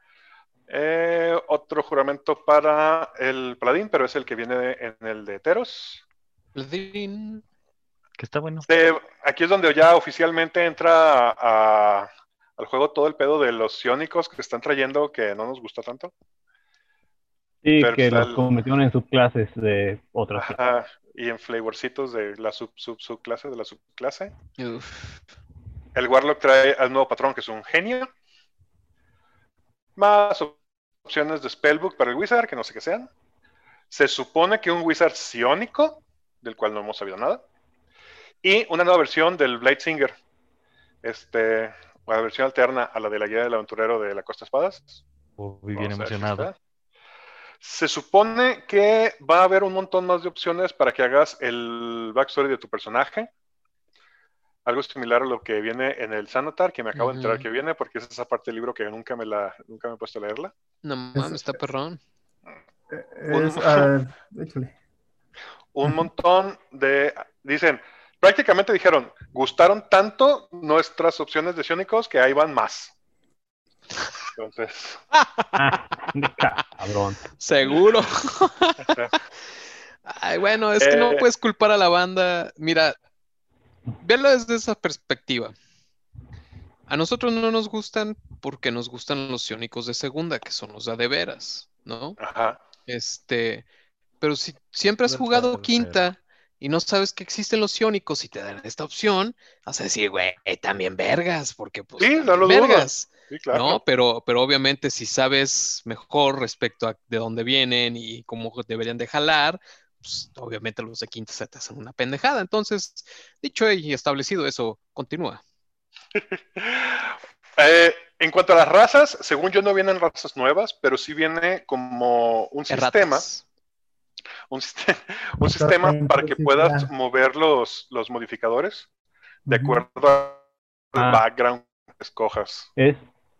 eh, otro juramento para el paladín, pero es el que viene en el de Teros. Ladrín. Que está bueno. Eh, aquí es donde ya oficialmente entra a- a- al juego todo el pedo de los sionicos que están trayendo que no nos gusta tanto. Sí, Pero que los el- convirtieron en subclases de otras. Ajá, y en flavorcitos de la sub, sub, subclase de la subclase. Uf. El Warlock trae al nuevo patrón que es un genio. Más op- opciones de Spellbook para el Wizard, que no sé qué sean. Se supone que un Wizard sionica, del cual no hemos sabido nada. Y una nueva versión del Blade Singer. Este, una versión alterna a la de la guía del aventurero de la Costa Espadas. Uy, bien emocionado. Se supone que va a haber un montón más de opciones para que hagas el backstory de tu personaje. Algo similar a lo que viene en el Sanatar, que me acabo de enterar que viene, porque es esa parte del libro que nunca me la, nunca me he puesto a leerla. No mames, está perrón. Es, ah, échale. Un Ujú. montón de. Dicen, prácticamente dijeron, gustaron tanto nuestras opciones de ciónicos que ahí van más. Entonces, Ah, cabrón. Seguro. Ay, bueno, es que no Eh. puedes culpar a la banda. Mira, velo desde esa perspectiva. A nosotros no nos gustan porque nos gustan los ciónicos de segunda, que son los de veras, ¿no? ajá. Este, pero si siempre has jugado quinta y no sabes que existen los iónicos y te dan esta opción, vas a decir, güey, también vergas, porque pues Sí, no lo dudo. vergas. Sí, claro. ¿no? Pero, pero obviamente si sabes mejor respecto a de dónde vienen y cómo deberían de jalar, pues obviamente los de quinta se te hacen una pendejada. Entonces, dicho y establecido eso, continúa. Eh, en cuanto a las razas, según yo no vienen razas nuevas, pero sí viene como un sistema, Erratas. un, siste- un sistema para que puedas mover los, los modificadores de acuerdo al Ah. background que escojas. Es,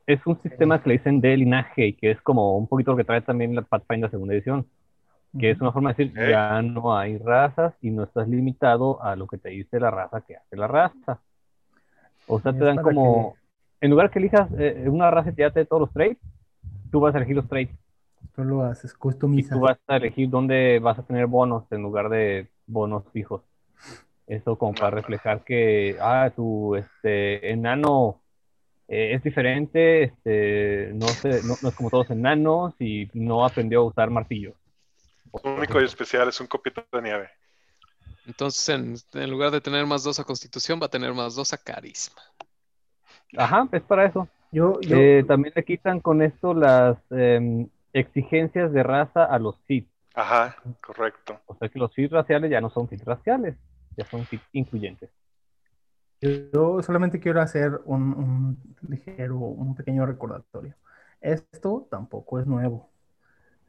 es un sistema que le dicen de linaje y que es como un poquito lo que trae también la Pathfinder segunda edición, que es una forma de decir, ya no hay razas y no estás limitado a lo que te dice la raza que hace la raza. O sea, Y te dan como, en lugar que elijas eh, una raza y te date todos los traits, tú vas a elegir los traits Tú lo haces, y customizas. tú vas a elegir dónde vas a tener bonos en lugar de bonos fijos. Eso como para reflejar que, ah, tu este, enano eh, es diferente, este, no, sé, no, no es como todos enanos y no aprendió a usar martillos. Lo único y especial es un copito de nieve. Entonces, en, en lugar de tener más dos a constitución, va a tener más dos a carisma. Ajá, es para eso. Yo, yo, Eh, también le quitan con esto las em, exigencias de raza a los fit. Ajá, correcto. O sea que los fit raciales ya no son fit raciales, ya son fit incluyentes. Yo solamente quiero hacer un, ligero, un pequeño recordatorio. Esto tampoco es nuevo.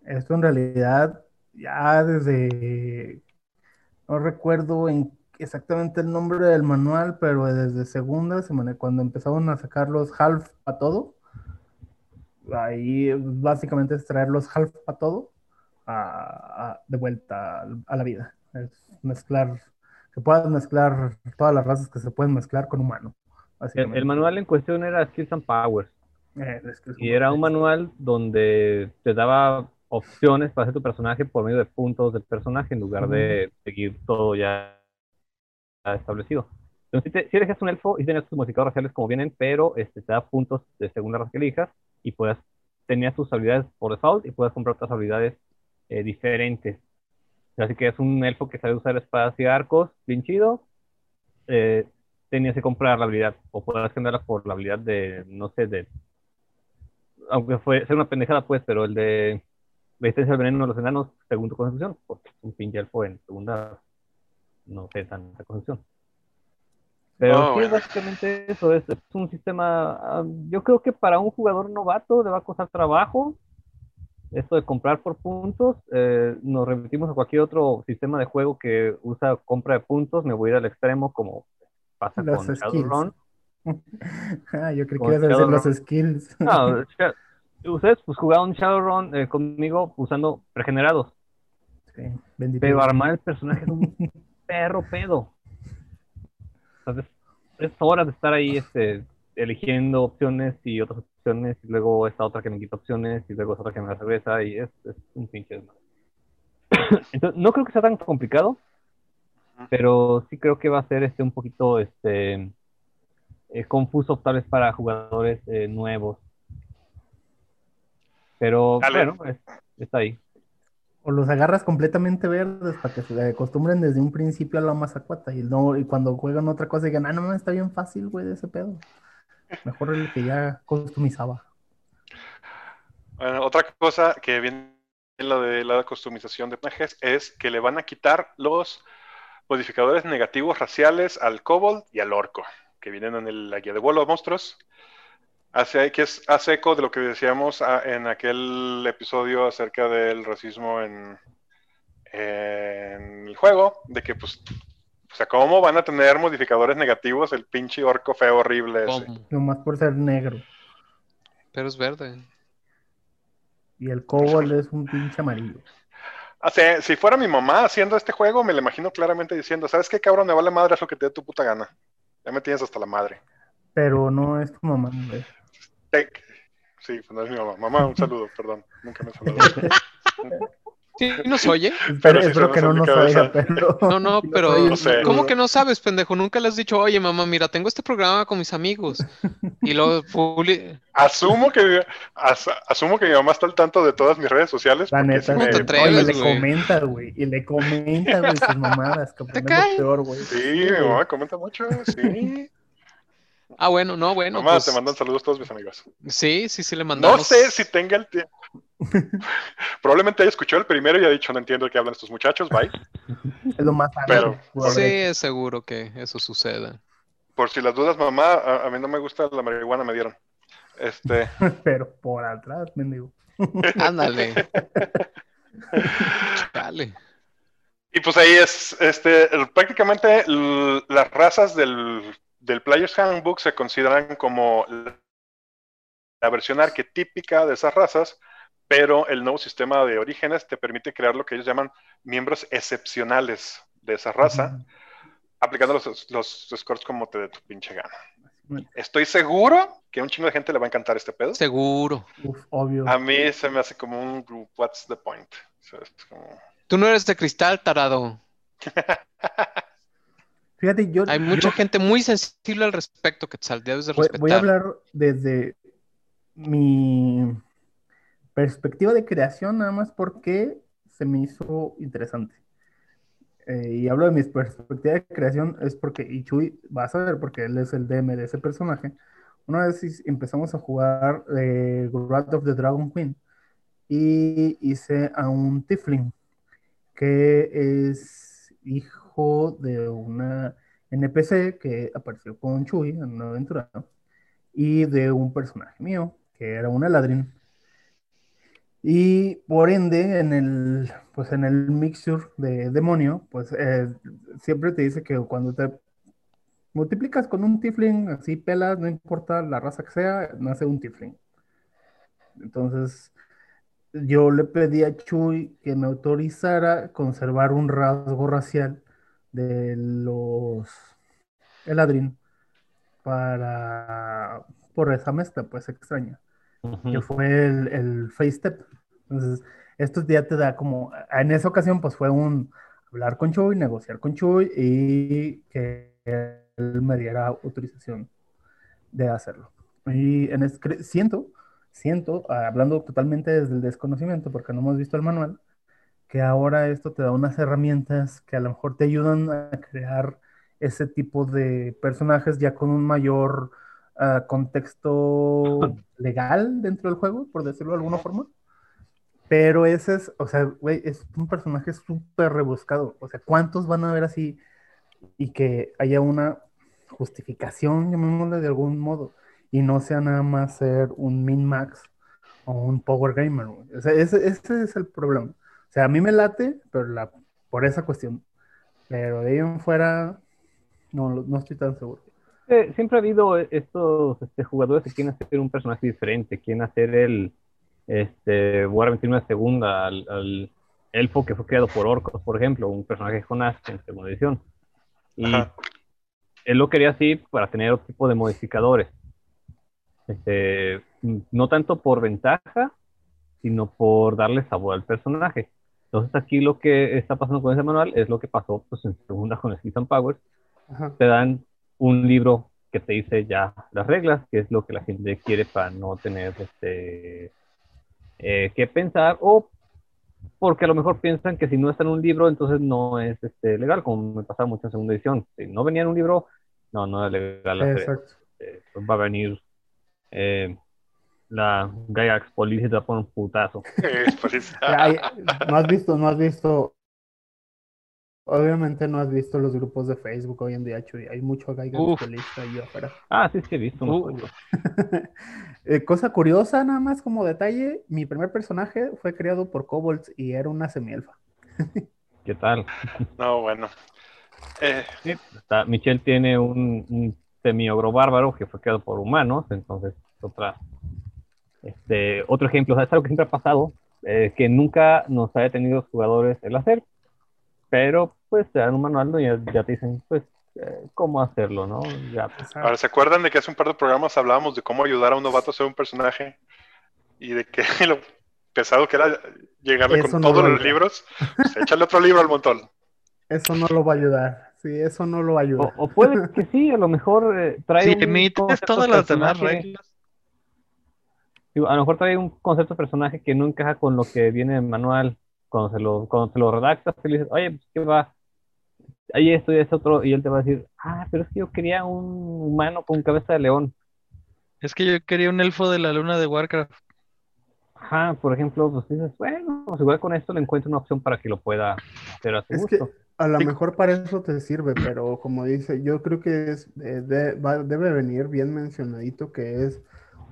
Esto en realidad ya desde, no recuerdo en exactamente el nombre del manual, pero desde segunda semana, cuando empezaron a sacar los half para todo, ahí básicamente es traer los half para todo a- a- de vuelta a, a la vida. Es mezclar, que puedas mezclar todas las razas que se pueden mezclar con humano. El, el manual en cuestión era Skills and Powers. Eh, Y era un manual donde te daba opciones para hacer tu personaje por medio de puntos del personaje en lugar de seguir todo ya establecido. Entonces, si, te, si elegías un elfo y tenías tus modificadores raciales como vienen, pero este, te da puntos de según la raza que elijas y puedas, tenías tus habilidades por default y puedes comprar otras habilidades eh, diferentes. Así que es un elfo que sabe usar espadas y arcos, bien chido. eh, tenías que comprar la habilidad o puedes cambiarla por la habilidad de, no sé, de aunque fue ser una pendejada, pues, pero el de resistencia al veneno de los enanos, según tu constitución, porque es un pinche elfo en segunda, no sé, tanta constitución. Pero Oh, sí, bueno. básicamente eso es, es un sistema, ah, yo creo que para un jugador novato le va a costar trabajo esto de comprar por puntos. eh, nos remitimos a cualquier otro sistema de juego que usa compra de puntos, me voy a ir al extremo como pasa Los con skills. Shadowrun. Ah, yo creí que ibas a decir los skills. No, Sha- ustedes pues jugaron Shadowrun eh, conmigo usando regenerados, Sí, bendito. pero armar el personaje es un perro pedo. Entonces, es hora de estar ahí este, eligiendo opciones y otras opciones, y luego esta otra que me quita opciones, y luego esta otra que me da regresa, y es, es un pinche desmadre. Entonces, no creo que sea tan complicado, pero sí creo que va a ser este un poquito este eh, confuso tal vez para jugadores eh, nuevos. Pero Dale. bueno, es- está ahí. O los agarras completamente verdes para que se acostumbren desde un principio a la mazacuata y, no, y cuando juegan otra cosa digan, ah, no, está bien fácil, güey, de ese pedo. Mejor el que ya customizaba. Bueno, otra cosa que viene en lo de la customización de personajes es que le van a quitar los modificadores negativos raciales al kobold y al orco, que vienen en el- la guía de vuelo de monstruos. Hace, que es, eco de lo que decíamos ah, en aquel episodio acerca del racismo en, en el juego, de que pues, o sea, ¿cómo van a tener modificadores negativos el pinche orco feo horrible ese? ¿Cómo? Nomás por ser negro. Pero es verde. Y el kobold es un pinche amarillo. O sea, si fuera mi mamá haciendo este juego, me lo imagino claramente diciendo, ¿sabes qué, cabrón? Me vale madre, es lo que te dé tu puta gana. Ya me tienes hasta la madre. Pero no es tu mamá. Tec. Sí, pues no es mi mamá. Mamá, un saludo, perdón. Nunca me saludó. ¿Sí nos oye? Pero sí espero que no nos oiga, pero. No, no, pero No sé. ¿cómo que no sabes, pendejo? Nunca le has dicho, oye, mamá, mira, tengo este programa con mis amigos. Y luego publi- Asumo que, as- asumo que mi mamá está al tanto de todas mis redes sociales. La neta, sí ¿Cómo me- te atreves, Oye, le comenta, güey. Y le comenta, güey, sus mamadas. Que ¿Te cae? peor, güey. Sí, mi mamá comenta mucho, sí. Ah, bueno, no, bueno, mamá, pues te mandan saludos todos mis amigos. sí, sí, sí le No mandamos. sé si tenga el tiempo. Probablemente haya escuchado el primero y ha dicho, no entiendo de qué hablan estos muchachos, bye. Es lo más Pero-. Sí, es seguro que eso suceda. Por si las dudas, mamá, a, a mí no me gusta la marihuana, me dieron. Este, Pero por atrás, mendigo. Ándale. Dale. y pues ahí es, este, el- prácticamente las razas del, del Player's Handbook se consideran como la, la versión arquetípica de esas razas, pero el nuevo sistema de orígenes te permite crear lo que ellos llaman miembros excepcionales de esa raza. aplicando los, los scores como te dé tu pinche gana. Estoy seguro que a un chingo de gente le va a encantar este pedo. Seguro. Uf, obvio. A mí se me hace como un what's the point. O sea, es como- Tú no eres de cristal, tarado. Fíjate, yo, Hay mucha yo gente muy sensible al respecto que te debes de respetar. voy a hablar desde mi perspectiva de creación, nada más porque se me hizo interesante. Eh, y hablo de mi perspectiva de creación, es porque, y Chuy va a saber, porque él es el DM de ese personaje. Una vez empezamos a jugar eh, Wrath of the Dragon Queen y hice a un Tifling que es hijo de una NPC que apareció con Chuy en una aventura ¿no? y de un personaje mío que era un Eladrin. Y por ende, en el, pues en el mixture de demonio, pues eh, siempre te dice que cuando te multiplicas con un Tifling, así pelas, no importa la raza que sea, nace un Tifling. Entonces, yo le pedí a Chuy que me autorizara conservar un rasgo racial de los Eladrin para por esa mezcla pues extraña que fue el, el entonces esto ya te da como en esa ocasión pues fue un hablar con Chuy negociar con Chuy y que él me diera autorización de hacerlo. Y en siento siento, ah, hablando totalmente desde el desconocimiento, porque no hemos visto el manual, que ahora esto te da unas herramientas que a lo mejor te ayudan a crear ese tipo de personajes ya con un mayor ah, contexto legal dentro del juego, por decirlo de alguna forma. Pero ese es, o sea, güey, es un personaje súper rebuscado. O sea, ¿cuántos van a ver así y que haya una justificación, llamémosle de algún modo? y no sea nada más ser un min-max o un power gamer. güey. O sea, ese, ese es el problema. O sea, a mí me late, pero la, por esa cuestión. Pero de ahí en fuera, no, no estoy tan seguro. Eh, siempre ha habido estos este, jugadores que quieren hacer un personaje diferente, quieren hacer el, este, voy a repetir una segunda, al, al elfo que fue creado por orcos, por ejemplo, un personaje con en segunda edición. Y Ajá. él lo quería así para tener otro tipo de modificadores. Este, no tanto por ventaja, sino por darle sabor al personaje. Entonces aquí lo que está pasando con ese manual es lo que pasó pues, en segunda con Skills and Powers. Te dan un libro que te dice ya las reglas, que es lo que la gente quiere para no tener este eh, que pensar o porque a lo mejor piensan que si no está en un libro entonces no es este, legal, como me pasaba mucho en segunda edición. Si no venía en un libro, no, no es legal. Exacto. Eh, pues va a venir eh, la Gaia Police y te va a poner un putazo. No has visto, no has visto. Obviamente no has visto los grupos de Facebook hoy en día, Chuy. Hay mucho gaiga Uf. ahí afuera. Ah, sí, sí, he visto. unos Uh. Eh, cosa curiosa, nada más como detalle, mi primer personaje fue creado por Kobolds y era una semielfa. ¿Qué tal? No, bueno. Eh, Sí, está- Michelle tiene un, un semiogro bárbaro que fue creado por humanos, entonces otra, este, otro ejemplo, o sea, es algo que siempre ha pasado, eh, que nunca nos ha detenido los jugadores el hacer, pero pues te dan un manual y ya, ya te dicen, pues, eh, cómo hacerlo, ¿no? Ya, pues, ahora, ¿se acuerdan de que hace un par de programas hablábamos de cómo ayudar a un novato a ser un personaje? Y de que lo, pesado que era llegarle Eso con no todos lo los libros, pues, échale otro libro al montón. Eso no lo va a ayudar. Sí, eso no lo va a O, ayudar. o puede que sí, a lo mejor eh, trae Si un emites todas las demás reglas. digo, a lo mejor trae un concepto de personaje que no encaja con lo que viene en el manual. Cuando se lo, cuando se lo redactas, te le dices, oye, pues, ¿qué va? Hay esto y esto otro, y él te va a decir, ah, pero es que yo quería un humano con cabeza de león. Es que yo quería un elfo de la luna de Warcraft. Ajá, por ejemplo, pues dices, bueno, pues igual con esto le encuentro una opción para que lo pueda hacer a su Es que a lo Sí. mejor para eso te sirve, pero como dice, yo creo que es, eh, de- va- debe venir bien mencionadito que es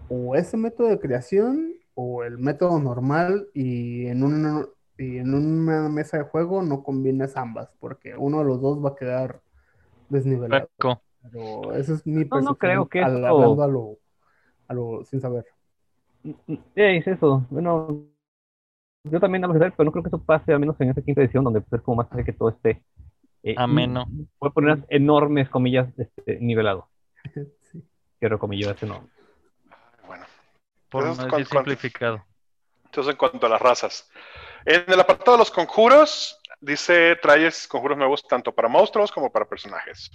o ese método de creación o el método normal y en un, y en una mesa de juego no combines ambas, porque uno de los dos va a quedar desnivelado. Pero esa es mi No, no creo percepción que al- eso- hablando a lo, a lo sin saber. Ya es eso. Bueno, yo también hablo de pero no creo que eso pase, al menos en esta quinta edición, donde pues, es como más fácil que todo esté. eh, Ameno. Voy a poner unas enormes comillas este, nivelado. Sí. Quiero comillas enormes. Bueno, Por no decir simplificado. entonces en cuanto a las razas. En el apartado de los conjuros, dice, traes conjuros nuevos tanto para monstruos como para personajes.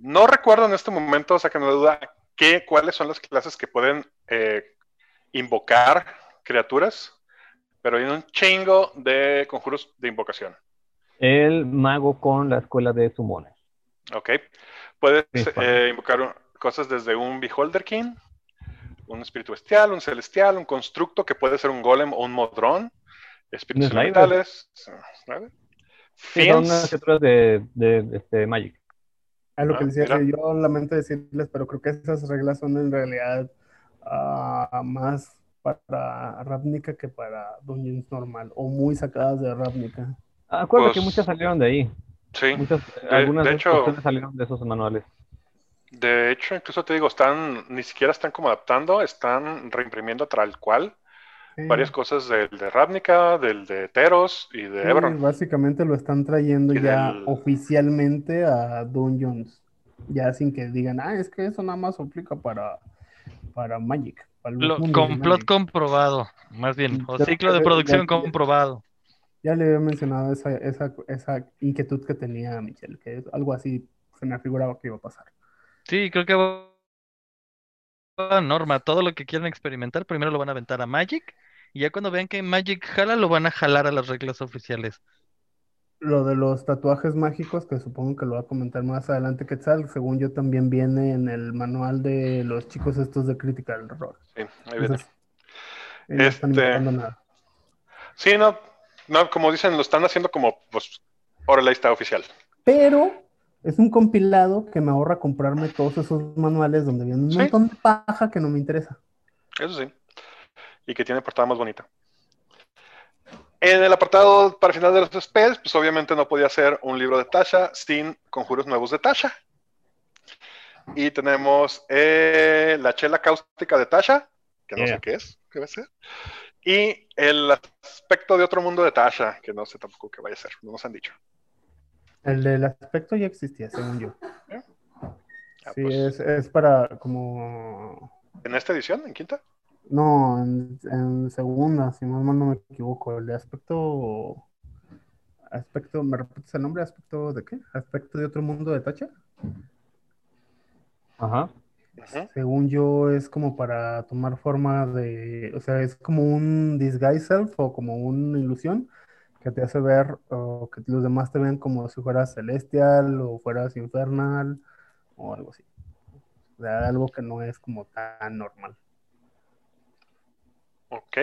No recuerdo en este momento, sacando de duda, qué, cuáles son las clases que pueden eh, invocar criaturas, pero hay un chingo de conjuros de invocación. El mago con la escuela de sumones. ¿Ok? Puedes eh, invocar cosas desde un Beholder King, un espíritu bestial, un celestial, un constructo que puede ser un golem o un modrón, espíritus elementales, son Fiends, unas criaturas de, de, este, Magic. A lo Ah, que decía, mira. yo lamento decirles, pero creo que esas reglas son en realidad ah, más para Ravnica que para Dungeons normal, o muy sacadas de Ravnica. Acuérdate que Pues, muchas salieron de ahí. sí. Muchas, algunas de de, hecho- salieron de esos manuales. De hecho, incluso te digo, están, ni siquiera están como adaptando, están reimprimiendo tal cual Sí, varias cosas del de Ravnica, del de Teros y de sí, Ebron. básicamente lo están trayendo Y ya del- oficialmente a Dungeons, ya sin que digan, ah, es que eso nada más aplica para, para Magic. para Lo- complot Magic". comprobado. Más bien. O Ya- ciclo de producción ya- comprobado. Ya le había mencionado esa, esa, esa inquietud que tenía Michelle, que es algo así se me figuraba que iba a pasar. Sí, creo que va norma. Todo lo que quieran experimentar, primero lo van a aventar a Magic. Y ya cuando vean que Magic jala, lo van a jalar a las reglas oficiales. Lo de los tatuajes mágicos, que supongo que lo va a comentar más adelante Quetzal, según yo también viene en el manual de los chicos estos de Critical Role. Sí, ahí viene. Entonces, no están Este- nada. Sí, no, no, como dicen, lo están haciendo como, pues, órale, ahí está oficial. Pero es un compilado que me ahorra comprarme todos esos manuales donde viene un Sí. montón de paja que no me interesa. Eso sí. Y que tiene portada más bonita. En el apartado para final de los spells, pues obviamente no podía ser un libro de Tasha sin conjuros nuevos de Tasha. Y tenemos eh, la chela cáustica de Tasha, que no Yeah. sé qué es, qué va a ser. Y el aspecto de otro mundo de Tasha, que no sé tampoco qué vaya a ser, no nos han dicho. El del aspecto ya existía, según yo. Ah, Sí, pues, es, es para como... En esta edición, en quinta. No, en, en segunda, si más mal no me equivoco. El de aspecto... Aspecto, ¿me repites el nombre? ¿Aspecto de qué? ¿Aspecto de otro mundo de Tacha? Ajá. Ujú. Según yo, es como para tomar forma de, o sea, es como un disguise self o como una ilusión que te hace ver o que los demás te ven como si fueras celestial o fueras infernal o algo así. O sea, algo que no es como tan normal. Ok.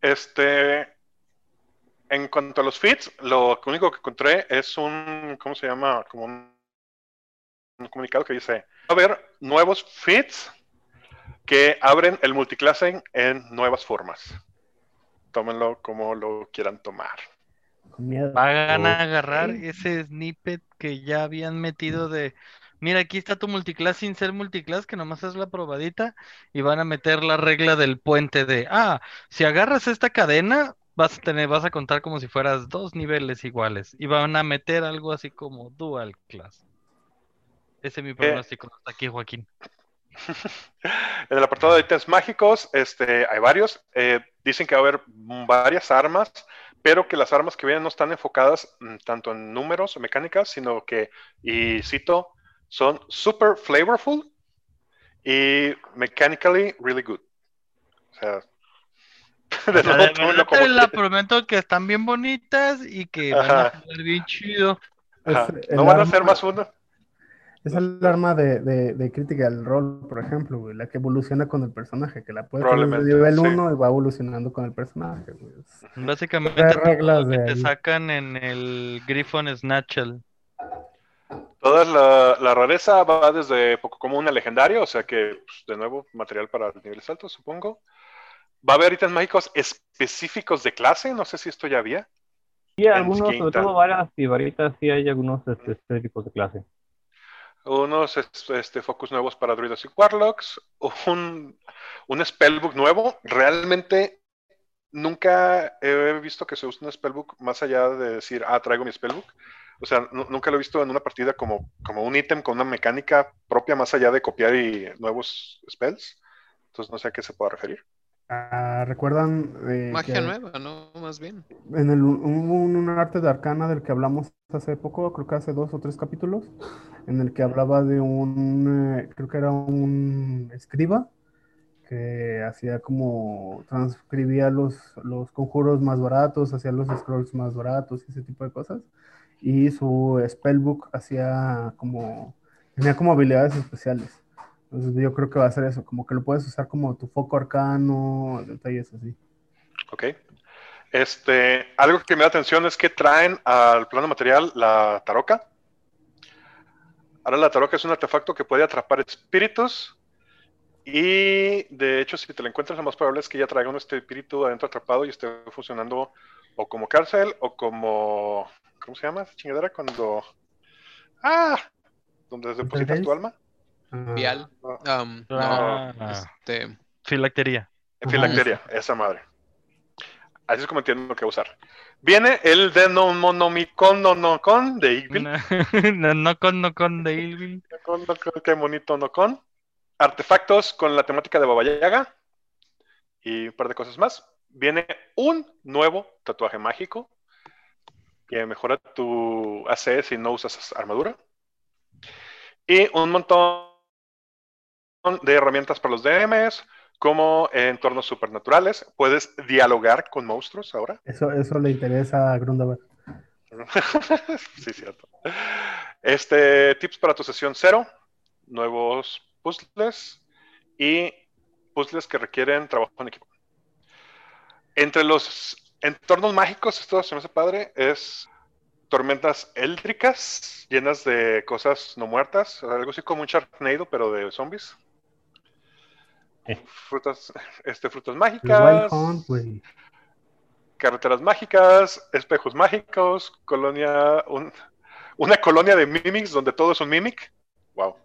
Este. En cuanto a los feeds, lo único que encontré es un. ¿Cómo se llama? Como un, un comunicado que dice: Va a haber nuevos feeds que abren el multiclassing en nuevas formas. Tómenlo como lo quieran tomar. Con miedo. Van a agarrar ese snippet que ya habían metido de, mira, aquí está tu multiclass sin ser multiclass, que nomás es la probadita, y van a meter la regla del puente de, ah, si agarras esta cadena, vas a tener, vas a contar como si fueras dos niveles iguales, y van a meter algo así como dual class. Ese es mi pronóstico hasta aquí, Joaquín. en el apartado de ítems mágicos, este, hay varios. Eh, dicen que va a haber varias armas, pero que las armas que vienen no están enfocadas mm, tanto en números o mecánicas, sino que, y cito, son super flavorful y mechanically really good. O sea, de, nuevo, te la prometo que están bien bonitas y que van a ser bien chido. No van a ser más uno. Esa es el arma de, de, de, crítica del rol, por ejemplo, la que evoluciona con el personaje, que la puedes tener de nivel 1 y va evolucionando con el personaje. Básicamente, reglas de te sacan en el Griffon Snatchel. Toda la, la, rareza va desde poco como una legendaria, o sea que, pues, de nuevo, material para niveles altos, supongo. Va a haber ítems mágicos específicos de clase, no sé si esto ya había. Sí, algunos, sobre todo varas y varitas, sí hay algunos este, específicos de clase unos este, focus nuevos para druidos y warlocks, un, un spellbook nuevo. Realmente nunca he visto que se use un spellbook más allá de decir, ah, traigo mi spellbook. O sea, nunca lo he visto en una partida como, como un ítem con una mecánica propia más allá de copiar y nuevos spells. Entonces no sé a qué se puede referir. Ah, ¿Recuerdan? Eh, Magia nueva, ¿no? Más bien. En el, hubo un, arte de arcana del que hablamos hace poco, creo que hace dos o tres capítulos, en el que hablaba de un, eh, creo que era un escriba, que hacía como, transcribía los, los conjuros más baratos, hacía los scrolls más baratos y ese tipo de cosas. Y su spellbook hacía como, tenía como habilidades especiales. Entonces yo creo que va a ser eso, como que lo puedes usar como tu foco arcano, detalles así. Ok. Este, algo que me da atención es que traen al plano material la taroca. Ahora la taroca es un artefacto que puede atrapar espíritus. Y de hecho, si te la encuentras, lo más probable es que ya traiga un este espíritu adentro atrapado y esté funcionando o como cárcel o como. ¿Cómo se llama esa chingadera? Cuando. ¡Ah! Donde depositas tu alma. Vial. Um, ah. no, este... Filactería. Filactería, esa madre. Así es como entiendo que usar. Viene el de no monomicon no no con de Igvil. No, no con no con de Igvil. qué bonito no con. Artefactos con la temática de Baba Yaga. Y un par de cosas más. Viene un nuevo tatuaje mágico que mejora tu AC si no usas armadura. Y un montón de herramientas para los DMs, como entornos supernaturales. Puedes dialogar con monstruos ahora. Eso, eso le interesa a Grundaber. sí, cierto. Este, tips para tu sesión cero, nuevos puzzles y puzzles que requieren trabajo en equipo. Entre los entornos mágicos, esto se me hace padre, es tormentas éldricas llenas de cosas no muertas, algo así como un Sharknado, pero de zombies. Frutas, este, frutas mágicas. carreteras mágicas, espejos mágicos, colonia, una colonia de mimics donde todo es un mimic. Wow.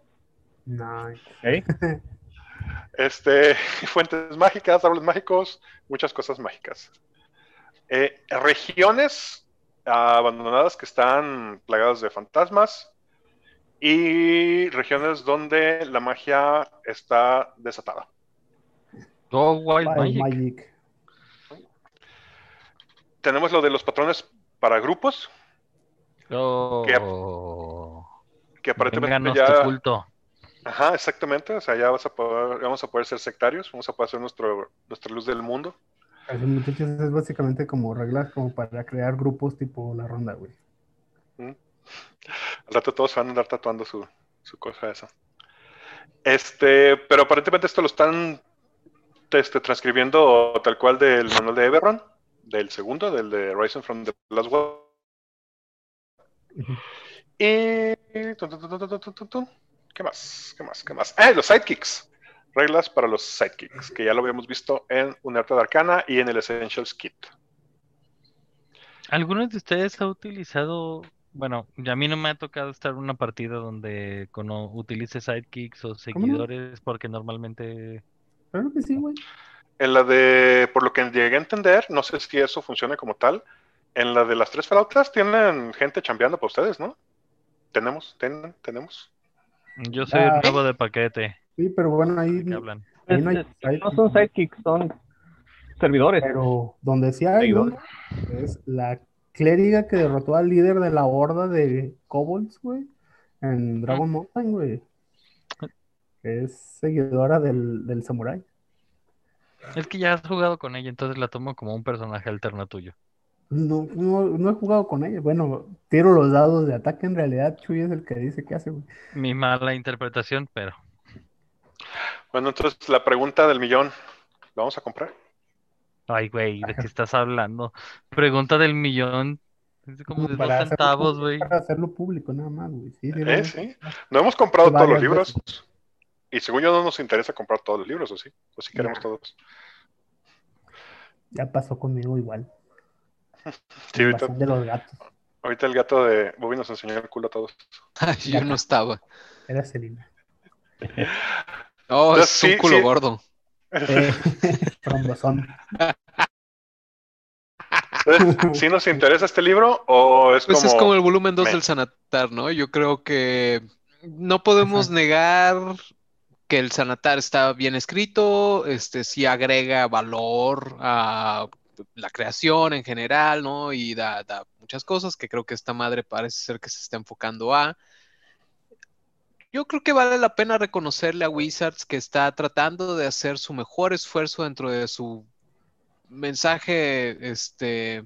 Nice. Este, fuentes mágicas, árboles mágicos, muchas cosas mágicas. Eh, regiones abandonadas que están plagadas de fantasmas y regiones donde la magia está desatada. Go Wild, Magic. Tenemos lo de los patrones para grupos. Oh. Que, que aparentemente ya. Culto. Ajá, exactamente. O sea, ya vas a poder, vamos a poder ser sectarios, vamos a poder ser nuestro, nuestra luz del mundo. muchachos, es básicamente como reglas como para crear grupos tipo la ronda, güey. Al rato todos van a andar tatuando su, su cosa esa. Este, pero aparentemente esto lo están este, transcribiendo tal cual del manual de Everron, del segundo, del de Rising from the Last World. Y. ¿Qué más? ¿Qué más? ¿Qué más? Ah, los sidekicks. Reglas para los sidekicks, que ya lo habíamos visto en un arte de arcana y en el Essentials Kit. ¿Alguno de ustedes ha utilizado bueno, a mí no me ha tocado estar en una partida donde utilice sidekicks o seguidores porque normalmente Claro que sí, güey. En la de, por lo que llegué a entender, no sé si eso funciona como tal. En la de las tres flautas tienen gente chambeando para ustedes, ¿no? Tenemos, tienen, tenemos. Yo soy el nuevo de paquete. Sí, pero bueno, ahí, ¿De qué hablan? ahí no hay. Es- es- ahí- no son sidekicks, son servidores. Pero donde sí hay uno es la clériga que derrotó al líder de la horda de kobolds, güey, en Dragon Mountain, güey. Que es seguidora del, del samurái. Es que ya has jugado con ella, entonces la tomo como un personaje alterno tuyo. No, no, no he jugado con ella. Bueno, tiro los dados de ataque. En realidad, Chuy es el que dice qué hace, güey. Mi mala interpretación, pero Bueno, entonces la pregunta del millón, ¿lo vamos a comprar? Ay, güey, ¿de qué estás hablando? Pregunta del millón. Es como de dos Para hacerlo centavos, público- güey. Para hacerlo público, nada más, güey. Sí, ¿Eh? no, Sí. No hemos comprado todos los libros. veces. Y según yo no nos interesa comprar todos los libros, ¿o sí? ¿O sí queremos todos? Ya pasó conmigo igual. Sí, ahorita, de los gatos. ahorita el gato de Bobby nos enseñó el culo a todos. Yo no estaba. Era Selina. Oh, Entonces, es un sí, culo sí. gordo. Eh. Entonces, ¿sí nos interesa este libro o es Pues como... es como el volumen 2 me- del Sanatar, ¿no? Yo creo que no podemos negar que el Sanatar está bien escrito, este sí agrega valor a la creación en general, ¿no? Y da, da muchas cosas que creo que esta madre parece ser que se está enfocando a. Yo creo que vale la pena reconocerle a Wizards que está tratando de hacer su mejor esfuerzo dentro de su mensaje, este,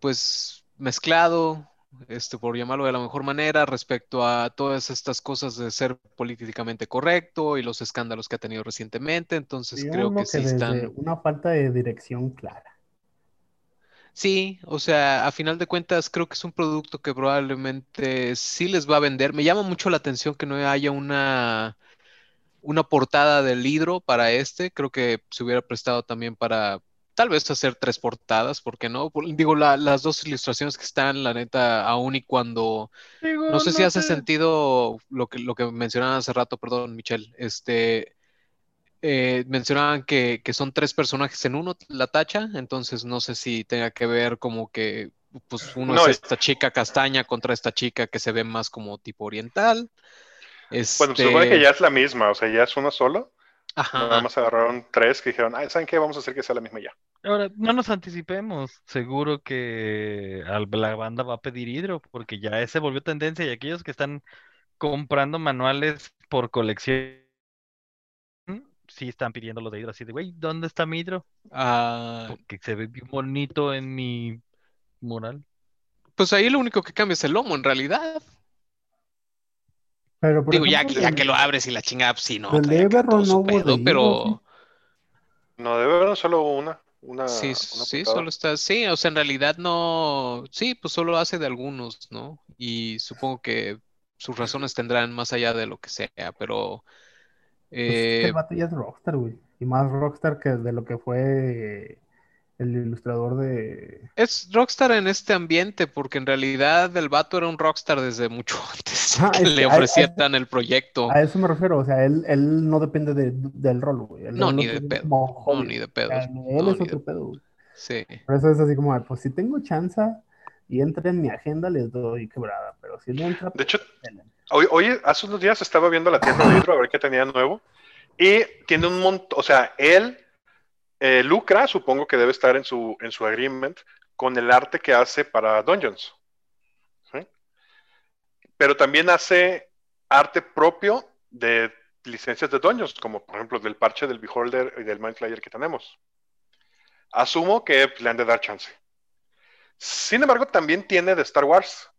pues mezclado, este, por llamarlo de la mejor manera, respecto a todas estas cosas de ser políticamente correcto y los escándalos que ha tenido recientemente. Entonces creo Digámoslo que sí están. una falta de dirección clara. Sí, o sea, a final de cuentas creo que es un producto que probablemente sí les va a vender. Me llama mucho la atención que no haya una, una portada del libro para este. Creo que se hubiera prestado también para tal vez hacer tres portadas, ¿por qué no? Digo, la- las dos ilustraciones que están, la neta, aún y cuando... No sé si hace sentido lo que, lo que mencionaban hace rato, perdón, Michelle. Este, eh, mencionaban que, que son tres personajes en uno, la tacha, entonces no sé si tenga que ver como que, pues uno No, es esta chica castaña contra esta chica que se ve más como tipo oriental. Bueno, se supone Este, que ya es la misma, o sea, ya es uno solo. Nada ajá. más agarraron tres que dijeron, "Ay, ¿saben qué? Vamos a hacer que sea la misma ya. Ahora, no nos anticipemos. Seguro que la banda va a pedir hidro, porque ya ese volvió tendencia y aquellos que están comprando manuales por colección, sí están pidiendo lo de hidro. Así de, güey, ¿dónde está mi hidro? Ah, Porque se ve bien bonito en mi mural. pues ahí lo único que cambia es el lomo, en realidad. Pero, Digo, ya, ejemplo, ya del- que lo abres y la chingada, pues sí, no, todo su no hubo pedo, de pero... No, debe haber solo una. Una, Sí, una sí, solo está, sí, o sea, en realidad no, sí, pues solo hace de algunos, ¿no? Y supongo que sus razones tendrán más allá de lo que sea, pero Pues es que eh, el vato ya es rockstar, güey. Y más rockstar que de lo que fue el ilustrador de... es rockstar en este ambiente, porque en realidad el vato era un rockstar desde mucho antes Ah, que es le ofrecieran el proyecto. A eso me refiero, o sea, él, él no depende de- del rol, güey. Él No, ni de pedo, no, ni de O pedo, sea, él no, es ni de- otro pedo, güey. sí. Por eso es así como, ah, pues si tengo chance y entra en mi agenda, les doy quebrada. Pero si no entra, De pues, hecho, denle. hoy, hoy, hace unos días estaba viendo la tienda de hidro a ver qué tenía nuevo. Y tiene un montón, o sea, él eh, lucra, supongo que debe estar en su, en su agreement, con el arte que hace para Dungeons. Pero también hace arte propio de licencias de Dungeons, como por ejemplo del parche del Beholder y del Mind Flayer que tenemos. Asumo que pues, le han de dar chance. Sin embargo, también tiene de Star Wars.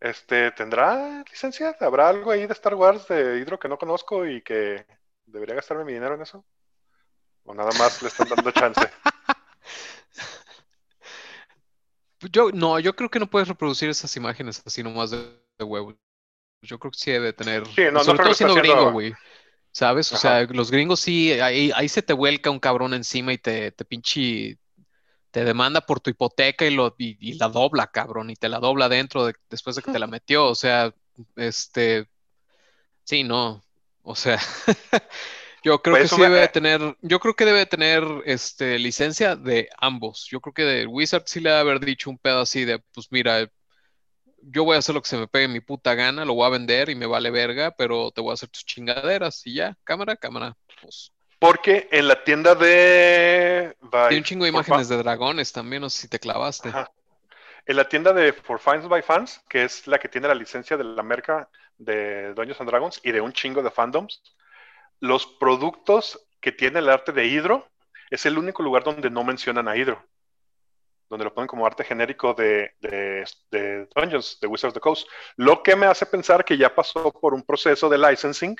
Este, ¿tendrá licencia? ¿Habrá algo ahí de Star Wars de Hydro que no conozco y que debería gastarme mi dinero en eso? ¿O nada más le están dando chance? Yo, no, yo creo que no puedes reproducir esas imágenes así nomás de, de huevo. Yo creo que sí debe tener, Sí, no, no sobre creo todo siendo haciendo- gringo, güey. ¿Sabes? O sea, los gringos sí, ahí, ahí se te vuelca un cabrón encima y te, te pinche, te demanda por tu hipoteca y, lo, y, y la dobla, cabrón, y te la dobla dentro de, después de que te la metió. O sea, este, sí, no. O sea, yo creo que sí me- debe de tener, yo creo que debe de tener este licencia de ambos. Yo creo que de Wizard sí le debe haber dicho un pedo así de, pues mira, yo voy a hacer lo que se me pegue mi puta gana, lo voy a vender y me vale verga, pero te voy a hacer tus chingaderas y ya, cámara, cámara. Pues, Porque en la tienda de. by- tiene un chingo de imágenes de dragones también, no sé si te clavaste. Ajá. En la tienda de For Fans by Fans, que es la que tiene la licencia de la merca de Dungeons and Dragons y de un chingo de fandoms, los productos que tiene el arte de Hydro es el único lugar donde no mencionan a Hydro. Donde lo ponen como arte genérico de, de, de Dungeons, de Wizards of the Coast. Lo que me hace pensar que ya pasó por un proceso de licensing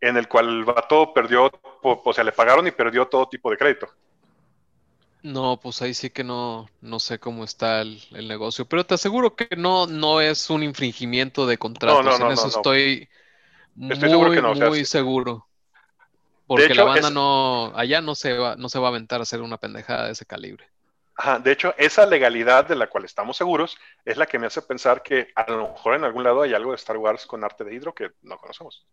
en el cual el vato perdió, o sea, le pagaron y perdió todo tipo de crédito. No, pues ahí sí que no, no sé cómo está el, el negocio, pero te aseguro que no, no es un infringimiento de contratos, no, no, en eso no, no. estoy Estoy seguro muy, que no, o sea, muy seguro. Porque hecho, la banda es- no, allá no se va, no se va a aventar a hacer una pendejada de ese calibre. Ajá, de hecho, esa legalidad de la cual estamos seguros es la que me hace pensar que a lo mejor en algún lado hay algo de Star Wars con arte de hidro que no conocemos.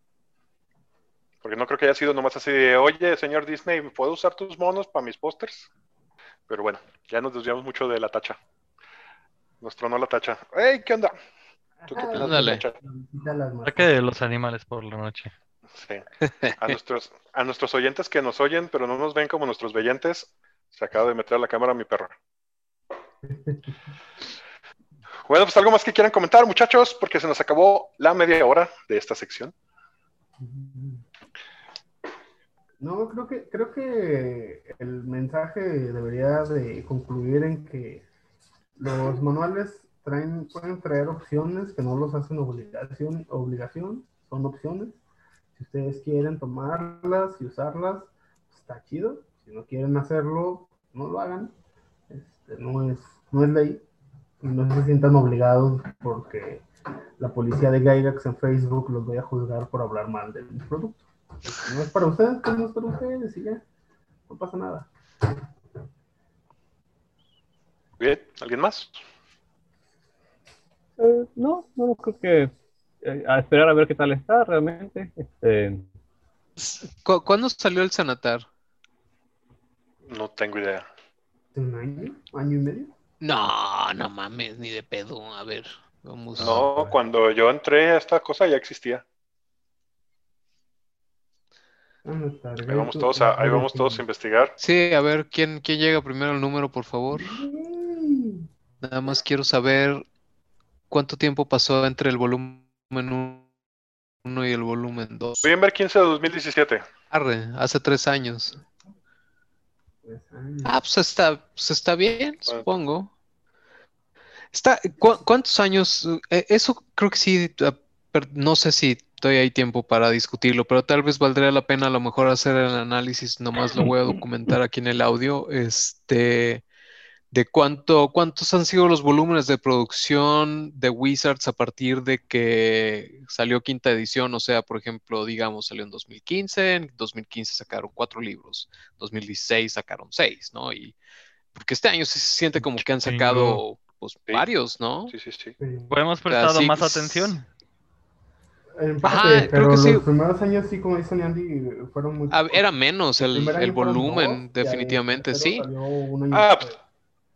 Porque no creo que haya sido nomás así de, oye, señor Disney, ¿puedo usar tus monos para mis pósters? Pero bueno, ya nos desviamos mucho de la tacha. Nos tronó la tacha. ¡Ey, qué onda! ¿Tú qué. Saque de los animales por la noche. Sí. A nuestros, a nuestros oyentes que nos oyen, pero no nos ven como nuestros veyentes, se acaba de meter a la cámara mi perro. Bueno, pues algo más que quieran comentar, muchachos, porque se nos acabó la media hora de esta sección. No, creo que, creo que el mensaje debería de concluir en que los manuales traen, pueden traer opciones que no los hacen obligación, obligación, son opciones. Si ustedes quieren tomarlas y usarlas, está chido. Si no quieren hacerlo, no lo hagan. Este, no es, no es ley. No se sientan obligados porque la policía de Gygax en Facebook los voy a juzgar por hablar mal del producto. Si no es para ustedes, pues no es para ustedes y ya. No pasa nada. Bien, ¿alguien más? Eh, no, no creo que eh, a esperar a ver qué tal está realmente. Este, ¿Cu- ¿Cuándo salió el Sanatar? No tengo idea. ¿Hace un año? ¿Año y medio? No, no mames, ni de pedo. A ver, vamos. No, cuando yo entré a esta cosa ya existía. Ahí vamos todos a, ahí vamos todos a investigar. Sí, a ver, ¿quién, quién llega primero al número, por favor? Nada más quiero saber cuánto tiempo pasó entre el volumen 1 y el volumen 2. Noviembre 15 de 2017. Arre, hace tres años. Ah, pues está, pues está bien, supongo. Está, ¿cu- ¿cuántos años? Eh, eso creo que sí, ah, no sé si todavía hay tiempo para discutirlo, pero tal vez valdría la pena a lo mejor hacer el análisis, nomás lo voy a documentar aquí en el audio, este, de cuánto, cuántos han sido los volúmenes de producción de Wizards a partir de que salió quinta edición, o sea, por ejemplo, digamos, salió en 2015, en 2015 sacaron cuatro libros, 2016 sacaron seis, ¿no? Y porque este año sí se siente como que han sacado pues Sí. varios, ¿no? Sí, sí, sí. Sí. Pues hemos prestado más atención. En Ajá, parte, creo pero que los sí. primeros años sí, como dice Andy, fueron muy Ah. Era menos el, el volumen, definitivamente, sí. Ah, después.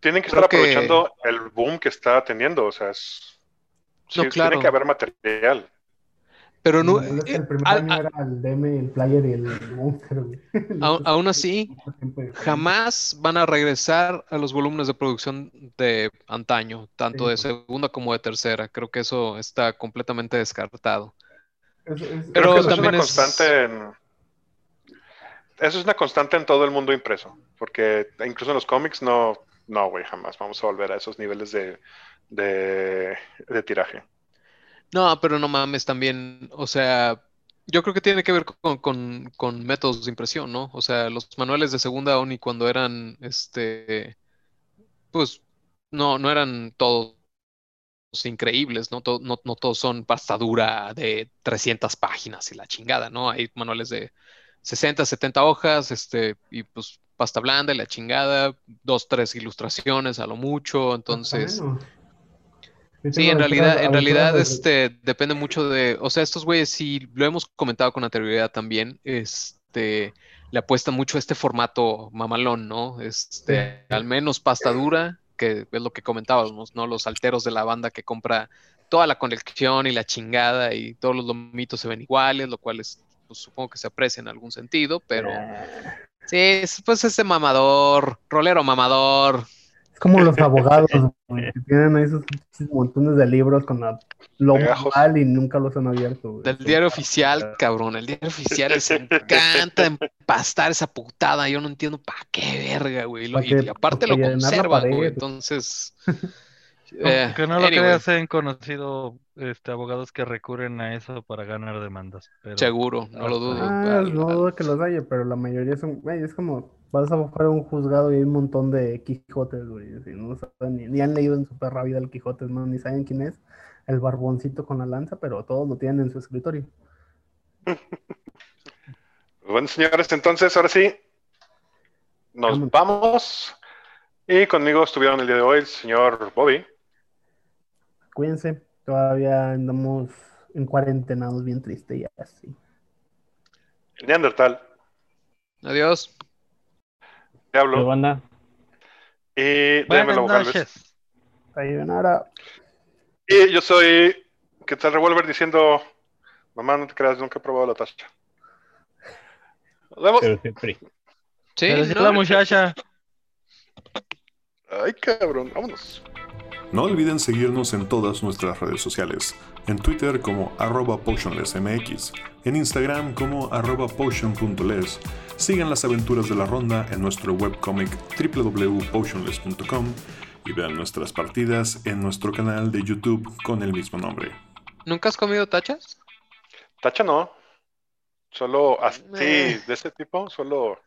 Tienen que Creo estar que- aprovechando el boom que está teniendo. O sea, es. sí, No, claro. Tiene que haber material. Pero no, Es que eh, el primer al- año a- era el DM, el player y el monster. Aún- aún así, de- jamás van a regresar a los volúmenes de producción de antaño, tanto de segunda como de tercera. Creo que eso está completamente descartado. Es- es- Pero Creo que eso es también una es- constante en. Eso es una constante en todo el mundo impreso. Porque incluso en los cómics no. No, güey, jamás vamos a volver a esos niveles de, de, tiraje. No, pero no mames también, o sea, yo creo que tiene que ver con, con- con métodos de impresión, ¿no? O sea, los manuales de segunda ONI cuando eran, este, pues, no, no eran todos increíbles, ¿no? No, no todos son pasta dura de 300 páginas y la chingada, ¿no? Hay manuales de 60, 70 hojas, este, y pues pasta blanda y la chingada, dos, tres ilustraciones a lo mucho, entonces... Menos. Yo Sí, en realidad, en realidad, este, depende mucho de, o sea, estos güeyes sí, lo hemos comentado con anterioridad también, este, le apuestan mucho a este formato mamalón, ¿no? Este, al menos pasta dura, que es lo que comentábamos, ¿no? Los alteros de la banda que compra toda la colección y la chingada y todos los lomitos se ven iguales, lo cual es, pues, supongo que se aprecia en algún sentido, pero sí, es, pues ese mamador, rolero mamador. Es como los abogados, güey, que tienen ahí esos montones de libros con la mal y nunca los han abierto. güey. Del diario oficial, cabrón. El diario oficial les encanta empastar esa putada. Yo no entiendo para qué verga, güey. Pa' Y, que- y aparte pa' lo conservan, güey. Entonces. eh, Aunque no lo anyway, creas, he conocido este, abogados que recurren a eso para ganar demandas. Pero Seguro, no lo dudo. Ah, no dudo que los haya, pero la mayoría son, güey, es como, vas a buscar un juzgado y hay un montón de Quijotes, güey, así, no saben ni, ni han leído en su perra vida el Quijote, no, ni saben quién es, el barboncito con la lanza, pero todos lo tienen en su escritorio. Bueno, señores, entonces ahora sí, nos Vámonos. vamos. Y conmigo estuvieron el día de hoy el señor Bobby, Cuídense, todavía andamos en cuarentenados bien triste y así. el Neandertal, Adiós. Diablo banda, y buenas Démelo Galvez. noches. Y yo soy Quetzal Revolver diciendo, mamá, no te creas, nunca he probado la tacha. Nos vemos. pero siempre. Sí, Pero si no, la muchacha. Ay, cabrón, vámonos. No olviden seguirnos en todas nuestras redes sociales. En Twitter como arroba potionlessmx, en Instagram como arroba potion.les. Sigan las aventuras de la ronda en nuestro webcomic www.potionless.com y vean nuestras partidas en nuestro canal de YouTube con el mismo nombre. ¿Nunca has comido tachas? Tacha no. Solo así, Eh. de ese tipo, solo